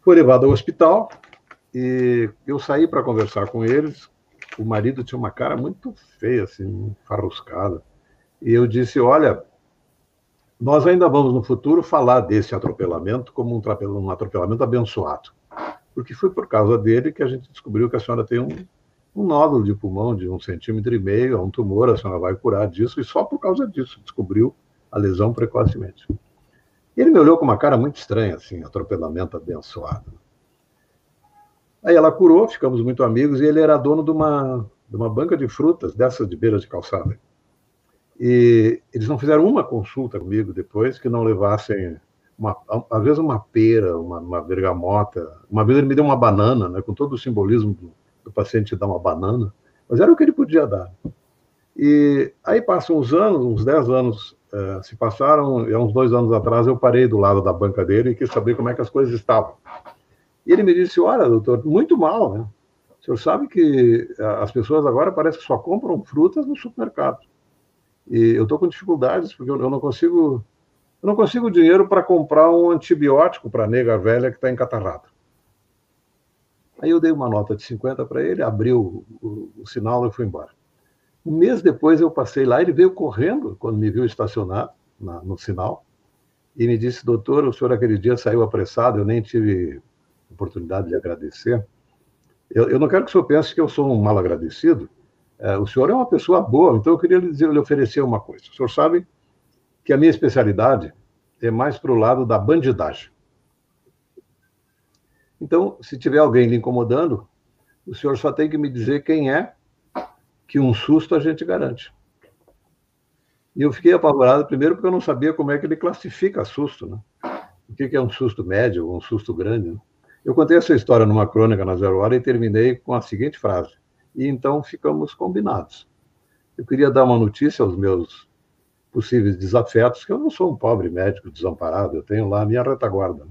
Speaker 2: Foi levado ao hospital e eu saí para conversar com eles. O marido tinha uma cara muito feia, assim, farruscada. E eu disse: Olha, nós ainda vamos no futuro falar desse atropelamento como um atropelamento abençoado. Porque foi por causa dele que a gente descobriu que a senhora tem um, um nódulo de pulmão de um centímetro e meio, é um tumor, a senhora vai curar disso, e só por causa disso descobriu a lesão precocemente. Ele me olhou com uma cara muito estranha, assim, atropelamento abençoado. Aí ela curou, ficamos muito amigos, e ele era dono de uma, de uma banca de frutas, dessas de beira de calçada. E eles não fizeram uma consulta comigo depois que não levassem, uma, às vezes, uma pera, uma, uma bergamota. Uma vez ele me deu uma banana, né, com todo o simbolismo do, do paciente dar uma banana, mas era o que ele podia dar. E aí passam uns anos, uns 10 anos uh, se passaram, e há uns dois anos atrás eu parei do lado da banca dele e quis saber como é que as coisas estavam. E ele me disse, olha, doutor, muito mal, né? O senhor sabe que eh, as pessoas agora parece que só compram frutas no supermercado. E eu estou com dificuldades, porque eu não consigo eu não consigo dinheiro para comprar um antibiótico para a nega velha que está encatarrada. Aí eu dei uma nota de 50 para ele, abriu o, o, o, sinal e fui embora. Um mês depois eu passei lá, ele veio correndo quando me viu estacionar na, no sinal e me disse, doutor, o senhor aquele dia saiu apressado, eu nem tive oportunidade de agradecer. Eu, eu não quero que o senhor pense que eu sou um mal agradecido. É, o senhor é uma pessoa boa, então eu queria lhe, dizer, lhe oferecer uma coisa. O senhor sabe que a minha especialidade é mais para o lado da bandidagem. Então, se tiver alguém lhe incomodando, o senhor só tem que me dizer quem é, que um susto a gente garante. E eu fiquei apavorado, primeiro, porque eu não sabia como é que ele classifica susto, né? O que é um susto médio um susto grande? Né? Eu contei essa história numa crônica na Zero Hora e terminei com a seguinte frase. E então ficamos combinados. Eu queria dar uma notícia aos meus possíveis desafetos, que eu não sou um pobre médico desamparado, eu tenho lá a minha retaguarda.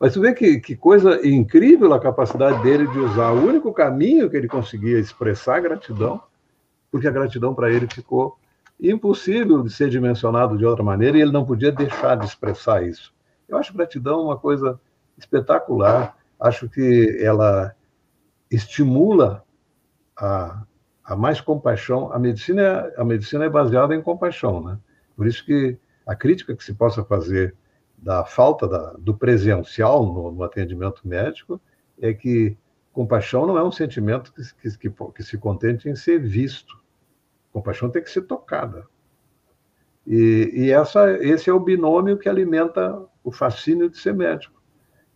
Speaker 2: Mas tu vê que, que coisa incrível a capacidade dele de usar o único caminho que ele conseguia expressar gratidão, porque a gratidão para ele ficou impossível de ser dimensionado de outra maneira e ele não podia deixar de expressar isso. Eu acho gratidão uma coisa espetacular, acho que ela estimula a, a mais compaixão. A medicina, a medicina é baseada em compaixão, né? Por isso que a crítica que se possa fazer da falta da, do presencial no, no, atendimento médico é que compaixão não é um sentimento que, que, que, que se contente em ser visto. Compaixão tem que ser tocada. E, e essa, esse é o binômio que alimenta o fascínio de ser médico.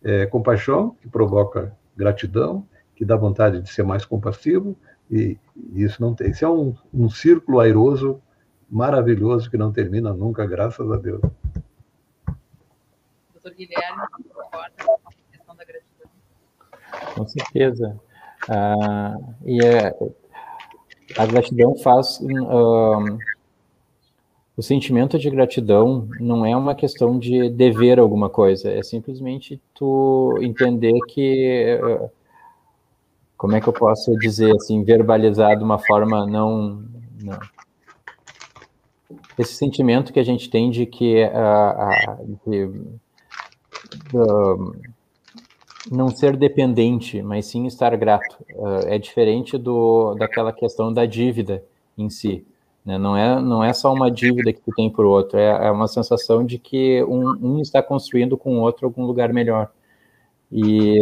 Speaker 2: É compaixão, que provoca gratidão, que dá vontade de ser mais compassivo, e, e isso não tem. Isso é um, um círculo airoso maravilhoso que não termina nunca, graças a Deus
Speaker 1: doutor Guilherme, concorda com a questão da gratidão?
Speaker 3: Com certeza. Ah, e é, a gratidão faz. Um, o sentimento de gratidão não é uma questão de dever alguma coisa, é simplesmente tu entender que. Como é que eu posso dizer assim, verbalizar de uma forma não. não esse sentimento que a gente tem de que a, de, uh, não ser dependente, mas sim estar grato. Uh, é diferente do, daquela questão da dívida em si. Né? Não, é, não é só uma dívida que tu tem por outro, é, é uma sensação de que um, um, está construindo com o outro algum lugar melhor. E,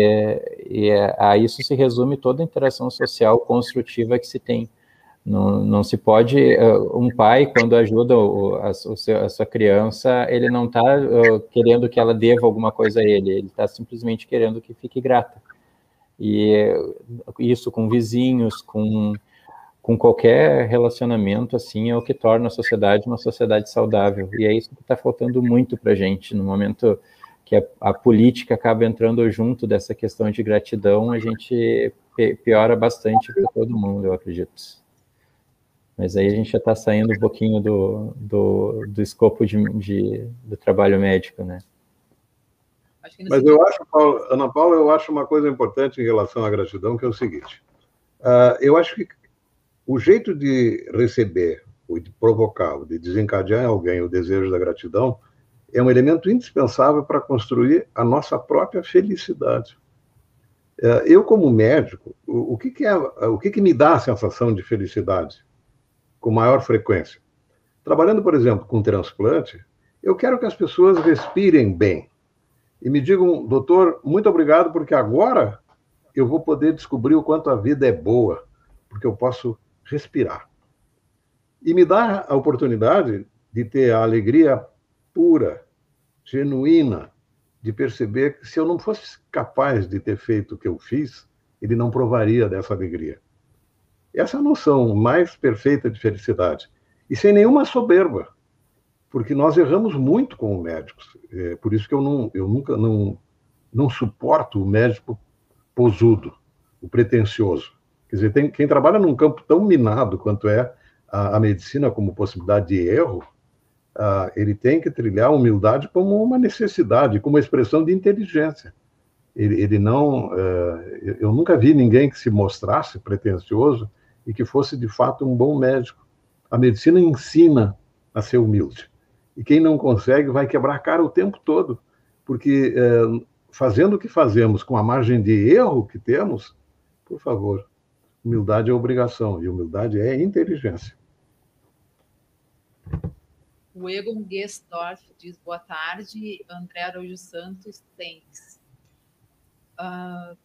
Speaker 3: e é, a isso se resume toda a interação social construtiva que se tem. Não, não se pode. Uh, um pai, quando ajuda o, a, o seu, a, sua criança, ele não está uh, querendo que ela deva alguma coisa a ele, ele está simplesmente querendo que fique grata. E isso com vizinhos, com, com qualquer relacionamento, assim, é o que torna a sociedade uma sociedade saudável. E é isso que está faltando muito para a gente. No momento que a, a política acaba entrando junto dessa questão de gratidão, a gente piora bastante para todo mundo, eu acredito. Mas aí a gente já está saindo um pouquinho do, do, do escopo de, de, do trabalho médico, né?
Speaker 2: Mas eu acho, Paulo, Ana Paula, eu acho uma coisa importante em relação à gratidão, que é o seguinte. Uh, eu acho que o jeito de receber, ou de provocar, ou de desencadear em alguém o desejo da gratidão, é um elemento indispensável para construir a nossa própria felicidade. Uh, eu, como médico, o, que, que, é, o que, que me dá a sensação de felicidade com maior frequência? Trabalhando, por exemplo, com transplante, eu quero que as pessoas respirem bem e me digam, doutor, muito obrigado, porque agora eu vou poder descobrir o quanto a vida é boa, porque eu posso respirar. E me dá a oportunidade de ter a alegria pura, genuína, de perceber que se eu não fosse capaz de ter feito o que eu fiz, ele não provaria dessa alegria. Essa é a noção mais perfeita de felicidade. E sem nenhuma soberba porque nós erramos muito como médicos. É por isso que eu, não, eu nunca não, não suporto o médico posudo, o pretencioso. Quer dizer, tem, quem trabalha num campo tão minado quanto é a, a medicina como possibilidade de erro, uh, ele tem que trilhar a humildade como uma necessidade, como uma expressão de inteligência. Ele, ele não, uh, eu nunca vi ninguém que se mostrasse pretencioso e que fosse de fato um bom médico. A medicina ensina a ser humilde. E quem não consegue vai quebrar a cara o tempo todo, porque é, fazendo o que fazemos com a margem de erro que temos, por favor, humildade é obrigação e humildade é inteligência.
Speaker 1: O Egon Gestorff diz boa tarde, André Araújo Santos, thanks. Uh,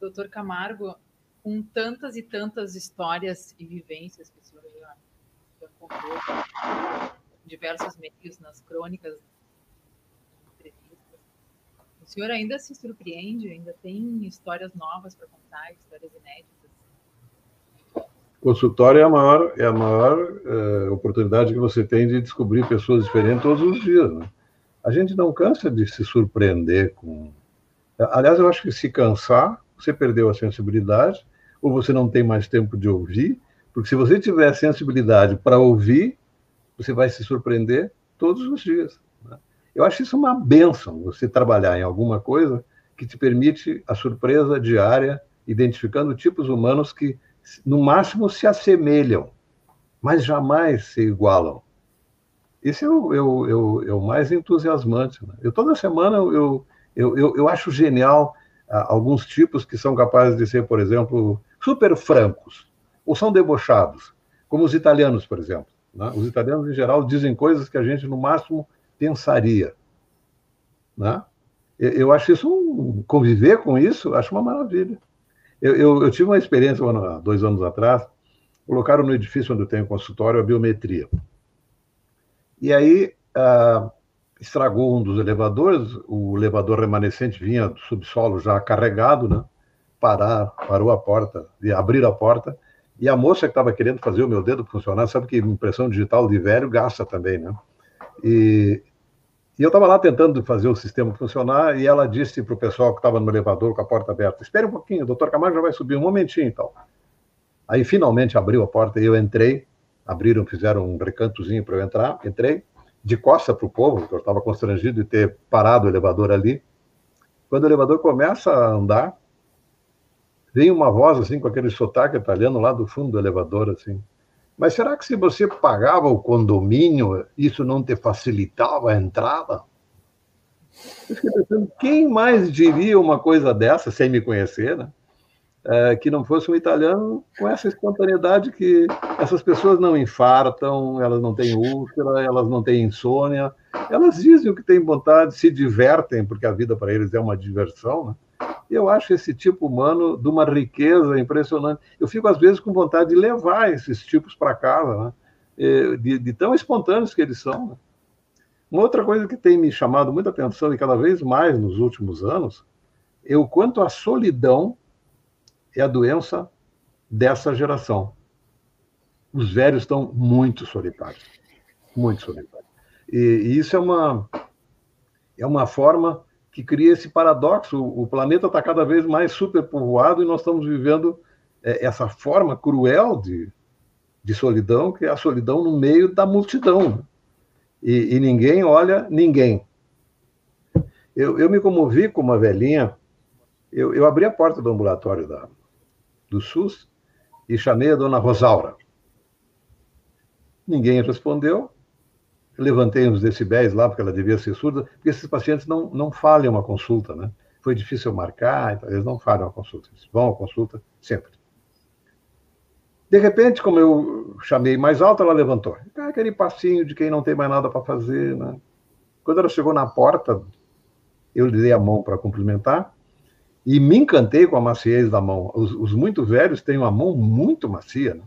Speaker 1: doutor Camargo, com tantas e tantas histórias e vivências que o senhor já, já contou, diversos meios, nas crônicas, entrevistas. O senhor ainda se surpreende? Ainda tem histórias novas para contar, histórias inéditas?
Speaker 2: Consultório é a maior, é a maior é, oportunidade que você tem de descobrir pessoas diferentes todos os dias. Né? A gente não cansa de se surpreender com. Aliás, eu acho que se cansar, você perdeu a sensibilidade, ou você não tem mais tempo de ouvir, porque se você tiver sensibilidade para ouvir, você vai se surpreender todos os dias. Né? Eu acho isso uma benção, você trabalhar em alguma coisa que te permite a surpresa diária, identificando tipos humanos que, no máximo, se assemelham, mas jamais se igualam. Esse é o, é é é o mais entusiasmante. Né? Eu, toda semana, eu, eu, eu, eu acho genial ah, alguns tipos que são capazes de ser, por exemplo, super francos, ou são debochados, como os italianos, por exemplo. Né? Os italianos, em geral, dizem coisas que a gente, no máximo, pensaria. Né? Eu acho isso, um, conviver com isso, acho uma maravilha. Eu, eu, eu tive uma experiência há dois anos atrás, colocaram no edifício onde eu tenho consultório a biometria. E aí ah, estragou um dos elevadores, o elevador remanescente vinha do subsolo já carregado, né? Parar, parou a porta, abrir a porta, e a moça que estava querendo fazer o meu dedo funcionar, sabe que impressão digital de velho gasta também, né? E, e eu estava lá tentando fazer o sistema funcionar e ela disse para o pessoal que estava no elevador com a porta aberta: Espere um pouquinho, o doutor Camargo já vai subir um momentinho e tal. Aí finalmente abriu a porta e eu entrei. Abriram, fizeram um recantozinho para eu entrar. Entrei de costa para o povo, porque eu estava constrangido de ter parado o elevador ali. Quando o elevador começa a andar, vem uma voz assim com aquele sotaque italiano lá do fundo do elevador assim. Mas será que se você pagava o condomínio, isso não te facilitava a entrada? Eu fiquei pensando, quem mais diria uma coisa dessa sem me conhecer, né? É, que não fosse um italiano com essa espontaneidade que essas pessoas não infartam, elas não têm úlcera, elas não têm insônia, elas dizem o que têm vontade, se divertem, porque a vida para eles é uma diversão, né? Eu acho esse tipo humano de uma riqueza impressionante. Eu fico, às vezes, com vontade de levar esses tipos para casa, né? de, de, tão espontâneos que eles são. Né? Uma outra coisa que tem me chamado muita atenção, e cada vez mais nos últimos anos, é o quanto a solidão é a doença dessa geração. Os velhos estão muito solitários. Muito solitários. E, e isso é uma, é uma forma que cria esse paradoxo. O planeta está cada vez mais superpovoado e nós estamos vivendo é, essa forma cruel de, de solidão, que é a solidão no meio da multidão. E, e ninguém olha ninguém. Eu, eu, me comovi com uma velhinha. Eu, eu abri a porta do ambulatório da, do SUS e chamei a dona Rosaura. Ninguém respondeu. Levantei uns decibéis lá, porque ela devia ser surda, porque esses pacientes não, não falham uma consulta, né? Foi difícil marcar, então eles não falham a consulta, eles vão à consulta sempre. De repente, como eu chamei mais alto, ela levantou. Ah, aquele passinho de quem não tem mais nada para fazer, né? Quando ela chegou na porta, eu lhe dei a mão para cumprimentar e me encantei com a maciez da mão. Os, os muito velhos têm uma mão muito macia, né?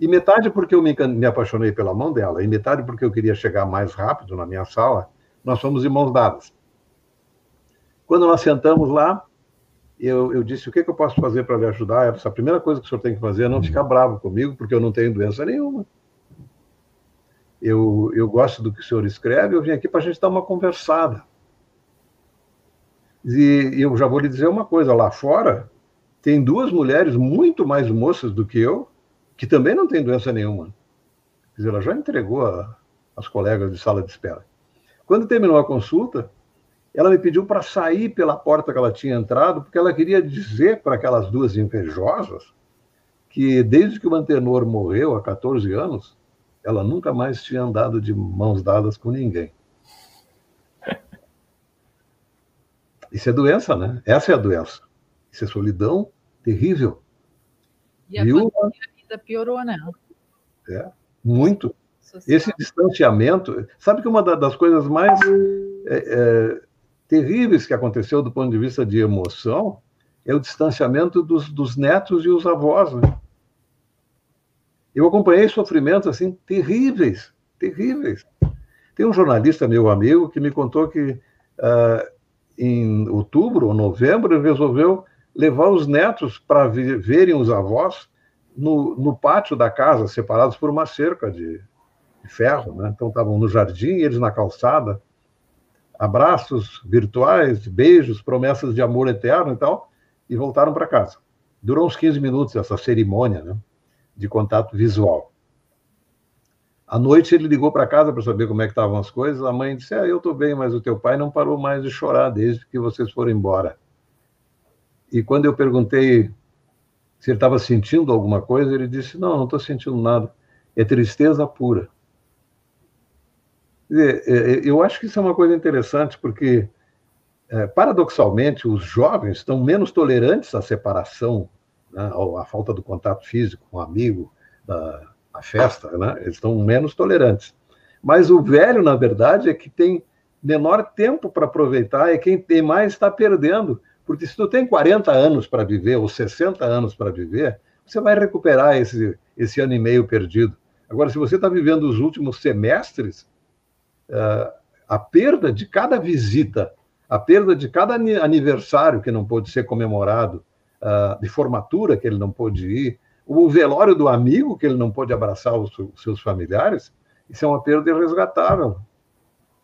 Speaker 2: E metade porque eu me, me, apaixonei pela mão dela, e metade porque eu queria chegar mais rápido na minha sala, nós fomos de mãos dadas. Quando nós sentamos lá, eu, eu disse: O que, que eu posso fazer para lhe ajudar? Ela disse, a primeira coisa que o senhor tem que fazer é não ficar bravo comigo, porque eu não tenho doença nenhuma. Eu, eu gosto do que o senhor escreve, eu vim aqui para a gente dar uma conversada. E eu já vou lhe dizer uma coisa: lá fora, tem duas mulheres muito mais moças do que eu, que também não têm doença nenhuma. Quer dizer, ela já entregou a, as colegas de sala de espera. Quando terminou a consulta, ela me pediu para sair pela porta que ela tinha entrado, porque ela queria dizer para aquelas duas invejosas que desde que o Antenor morreu há 14 anos, ela nunca mais tinha andado de mãos dadas com ninguém. [laughs] Isso é doença, né? Essa é a doença. Isso é solidão terrível.
Speaker 1: E a Viu? Vida piorou, né?
Speaker 2: É, muito. Social. Esse distanciamento, sabe que uma das coisas mais é, é, terríveis que aconteceu do ponto de vista de emoção é o distanciamento dos, dos netos e os avós. Né? Eu acompanhei sofrimentos assim terríveis, terríveis. Tem um jornalista meu amigo que me contou que uh, em outubro ou novembro ele resolveu levar os netos para verem os avós no, no, pátio da casa, separados por uma cerca de, de ferro. Né? Então estavam no jardim, eles na calçada abraços virtuais, beijos, promessas de amor eterno e tal, e voltaram para casa. Durou uns 15 minutos essa cerimônia né, de contato visual. À noite ele ligou para casa para saber como é que estavam as coisas. A mãe disse: ah, eu estou bem, mas o teu pai não parou mais de chorar desde que vocês foram embora. E quando eu perguntei se ele estava sentindo alguma coisa, ele disse: não, não estou sentindo nada. É tristeza pura. É, é, eu acho que isso é uma coisa interessante, porque, é, paradoxalmente, os jovens estão menos tolerantes à separação, né, à falta do contato físico com o amigo, a festa, né, eles estão menos tolerantes. Mas o velho, na verdade, é que tem menor tempo para aproveitar, é quem tem mais está perdendo. Porque se tu tem 40 anos para viver, ou 60 anos para viver, você vai recuperar esse, esse ano e meio perdido. Agora, se você está vivendo os últimos semestres, a perda de cada visita, a perda de cada aniversário que não pôde ser comemorado, de formatura que ele não pôde ir, o velório do amigo que ele não pôde abraçar os, seus familiares, isso é uma perda irresgatável.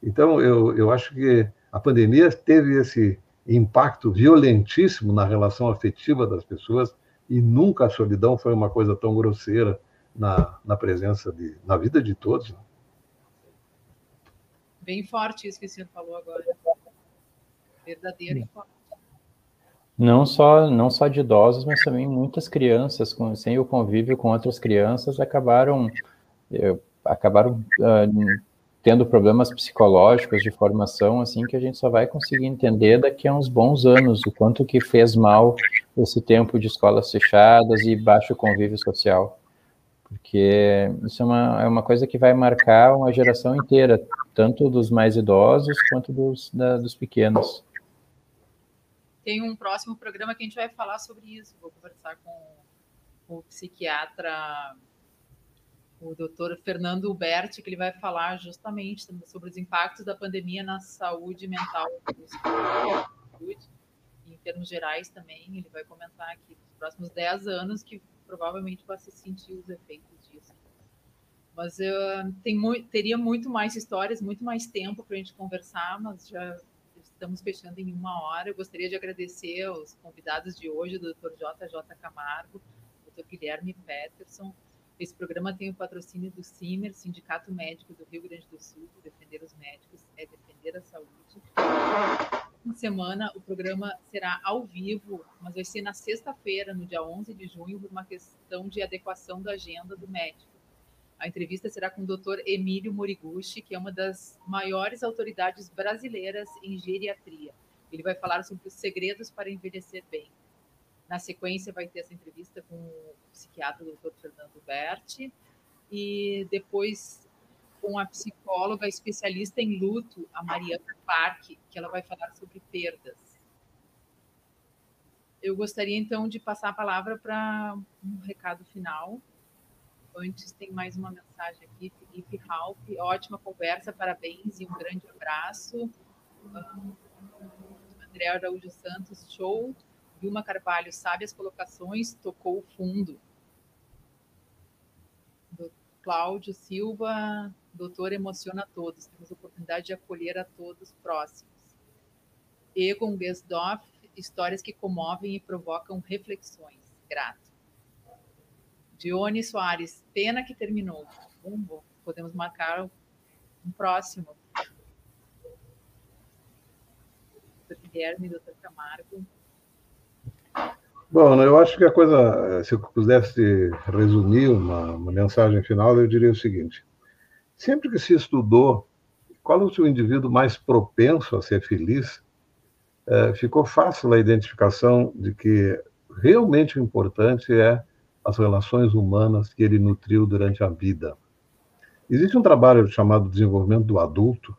Speaker 2: Então, eu, eu acho que a pandemia teve esse impacto violentíssimo na relação afetiva das pessoas e nunca a solidão foi uma coisa tão grosseira na, na presença de, na vida de todos.
Speaker 1: Bem forte isso que o senhor falou agora. Verdadeiro e forte.
Speaker 3: Não só, não só de idosos, mas também muitas crianças, com, sem o convívio com outras crianças, acabaram, eh, acabaram uh, tendo problemas psicológicos de formação, assim, que a gente só vai conseguir entender daqui a uns bons anos, o quanto que fez mal esse tempo de escolas fechadas e baixo convívio social porque isso é uma, é uma coisa que vai marcar uma geração inteira, tanto dos mais idosos quanto dos, da, dos pequenos.
Speaker 1: Tem um próximo programa que a gente vai falar sobre isso. Vou conversar com o psiquiatra, o doutor Fernando Huberti, que ele vai falar justamente sobre os impactos da pandemia na saúde mental, em termos gerais também. Ele vai comentar aqui nos próximos 10 anos que provavelmente vai se sentir os efeitos disso. Mas uh, tem mu teria muito mais histórias, muito mais tempo para a gente conversar, mas já estamos fechando em uma hora. Eu gostaria de agradecer aos convidados de hoje, o Dr. JJ Camargo, o Dr. Guilherme Peterson, Esse programa tem o patrocínio do CIMER, Sindicato Médico do Rio Grande do Sul. Defender os médicos é defender a saúde. Uma semana o programa será ao vivo, mas vai ser na sexta-feira, no dia 11 de junho, por uma questão de adequação da agenda do médico. A entrevista será com o Dr. Emílio Moriguchi, que é uma das maiores autoridades brasileiras em geriatria. Ele vai falar sobre os segredos para envelhecer bem. Na sequência, vai ter essa entrevista com o psiquiatra Dr. Fernando Berti e depois com a psicóloga especialista em luto, a Mariana Parque, que ela vai falar sobre perdas. Eu gostaria então de passar a palavra para um recado final. Antes tem mais uma mensagem aqui, Felipe Ralph, ótima conversa, parabéns e um grande abraço. André Araújo Santos, show. Vilma Carvalho, sabe as colocações, tocou o fundo. Do Cláudio Silva, doutor emociona a todos. Temos oportunidade de acolher a todos próximos. Egon Gesdoff, histórias que comovem e provocam reflexões. Grato. Dione Soares, pena que terminou. Bom, podemos marcar um próximo. Doutor Guilherme, doutor Camargo.
Speaker 2: Bom, eu acho que a coisa, se eu pudesse resumir uma, uma mensagem final, eu diria o seguinte: sempre que se estudou qual o seu indivíduo mais propenso a ser feliz, é, ficou fácil a identificação de que realmente o importante é as relações humanas que ele nutriu durante a vida. Existe um trabalho chamado Desenvolvimento do Adulto,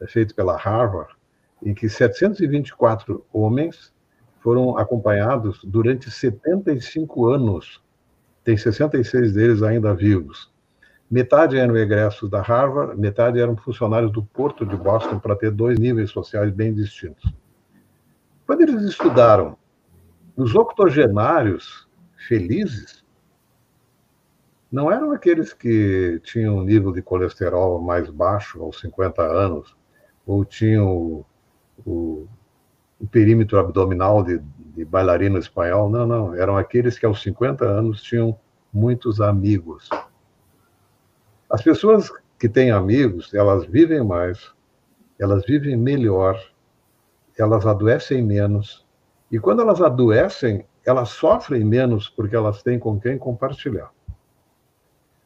Speaker 2: é feito pela Harvard, em que 724 homens foram acompanhados durante 75 anos. Tem 66 deles ainda vivos. Metade eram egressos da Harvard, metade eram funcionários do Porto de Boston para ter dois níveis sociais bem distintos. Quando eles estudaram os octogenários felizes, não eram aqueles que tinham um nível de colesterol mais baixo aos 50 anos, ou tinham o, o, o perímetro abdominal de, de bailarino espanhol, não, não, eram aqueles que aos 50 anos tinham muitos amigos. As pessoas que têm amigos, elas vivem mais, elas vivem melhor, elas adoecem menos, e quando elas adoecem, elas sofrem menos porque elas têm com quem compartilhar.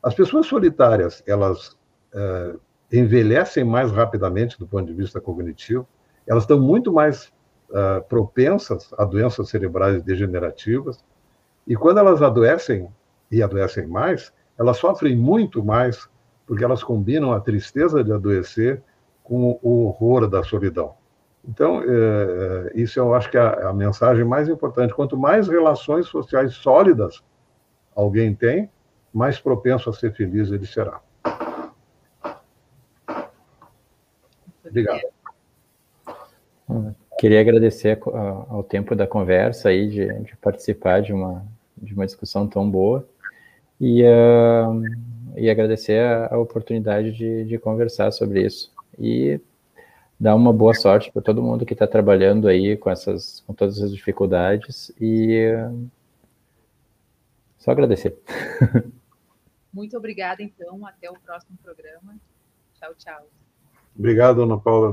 Speaker 2: As pessoas solitárias, elas é, envelhecem mais rapidamente do ponto de vista cognitivo, elas estão muito mais uh, propensas a doenças cerebrais degenerativas, e quando elas adoecem, e adoecem mais, elas sofrem muito mais, porque elas combinam a tristeza de adoecer com o horror da solidão. Então, é, isso eu acho que é a, a mensagem mais importante. Quanto mais relações sociais sólidas alguém tem, mais propenso a ser feliz ele será. Obrigado.
Speaker 3: Queria agradecer ao tempo da conversa aí, de, de participar de uma, de uma discussão tão boa e, uh, e agradecer a, a oportunidade de, de conversar sobre isso. E dar uma boa sorte para todo mundo que está trabalhando aí com essas, com todas essas dificuldades e uh, só agradecer. [laughs]
Speaker 1: Muito obrigada, então. Até o próximo programa. Tchau, tchau.
Speaker 2: Obrigado, Ana Paula.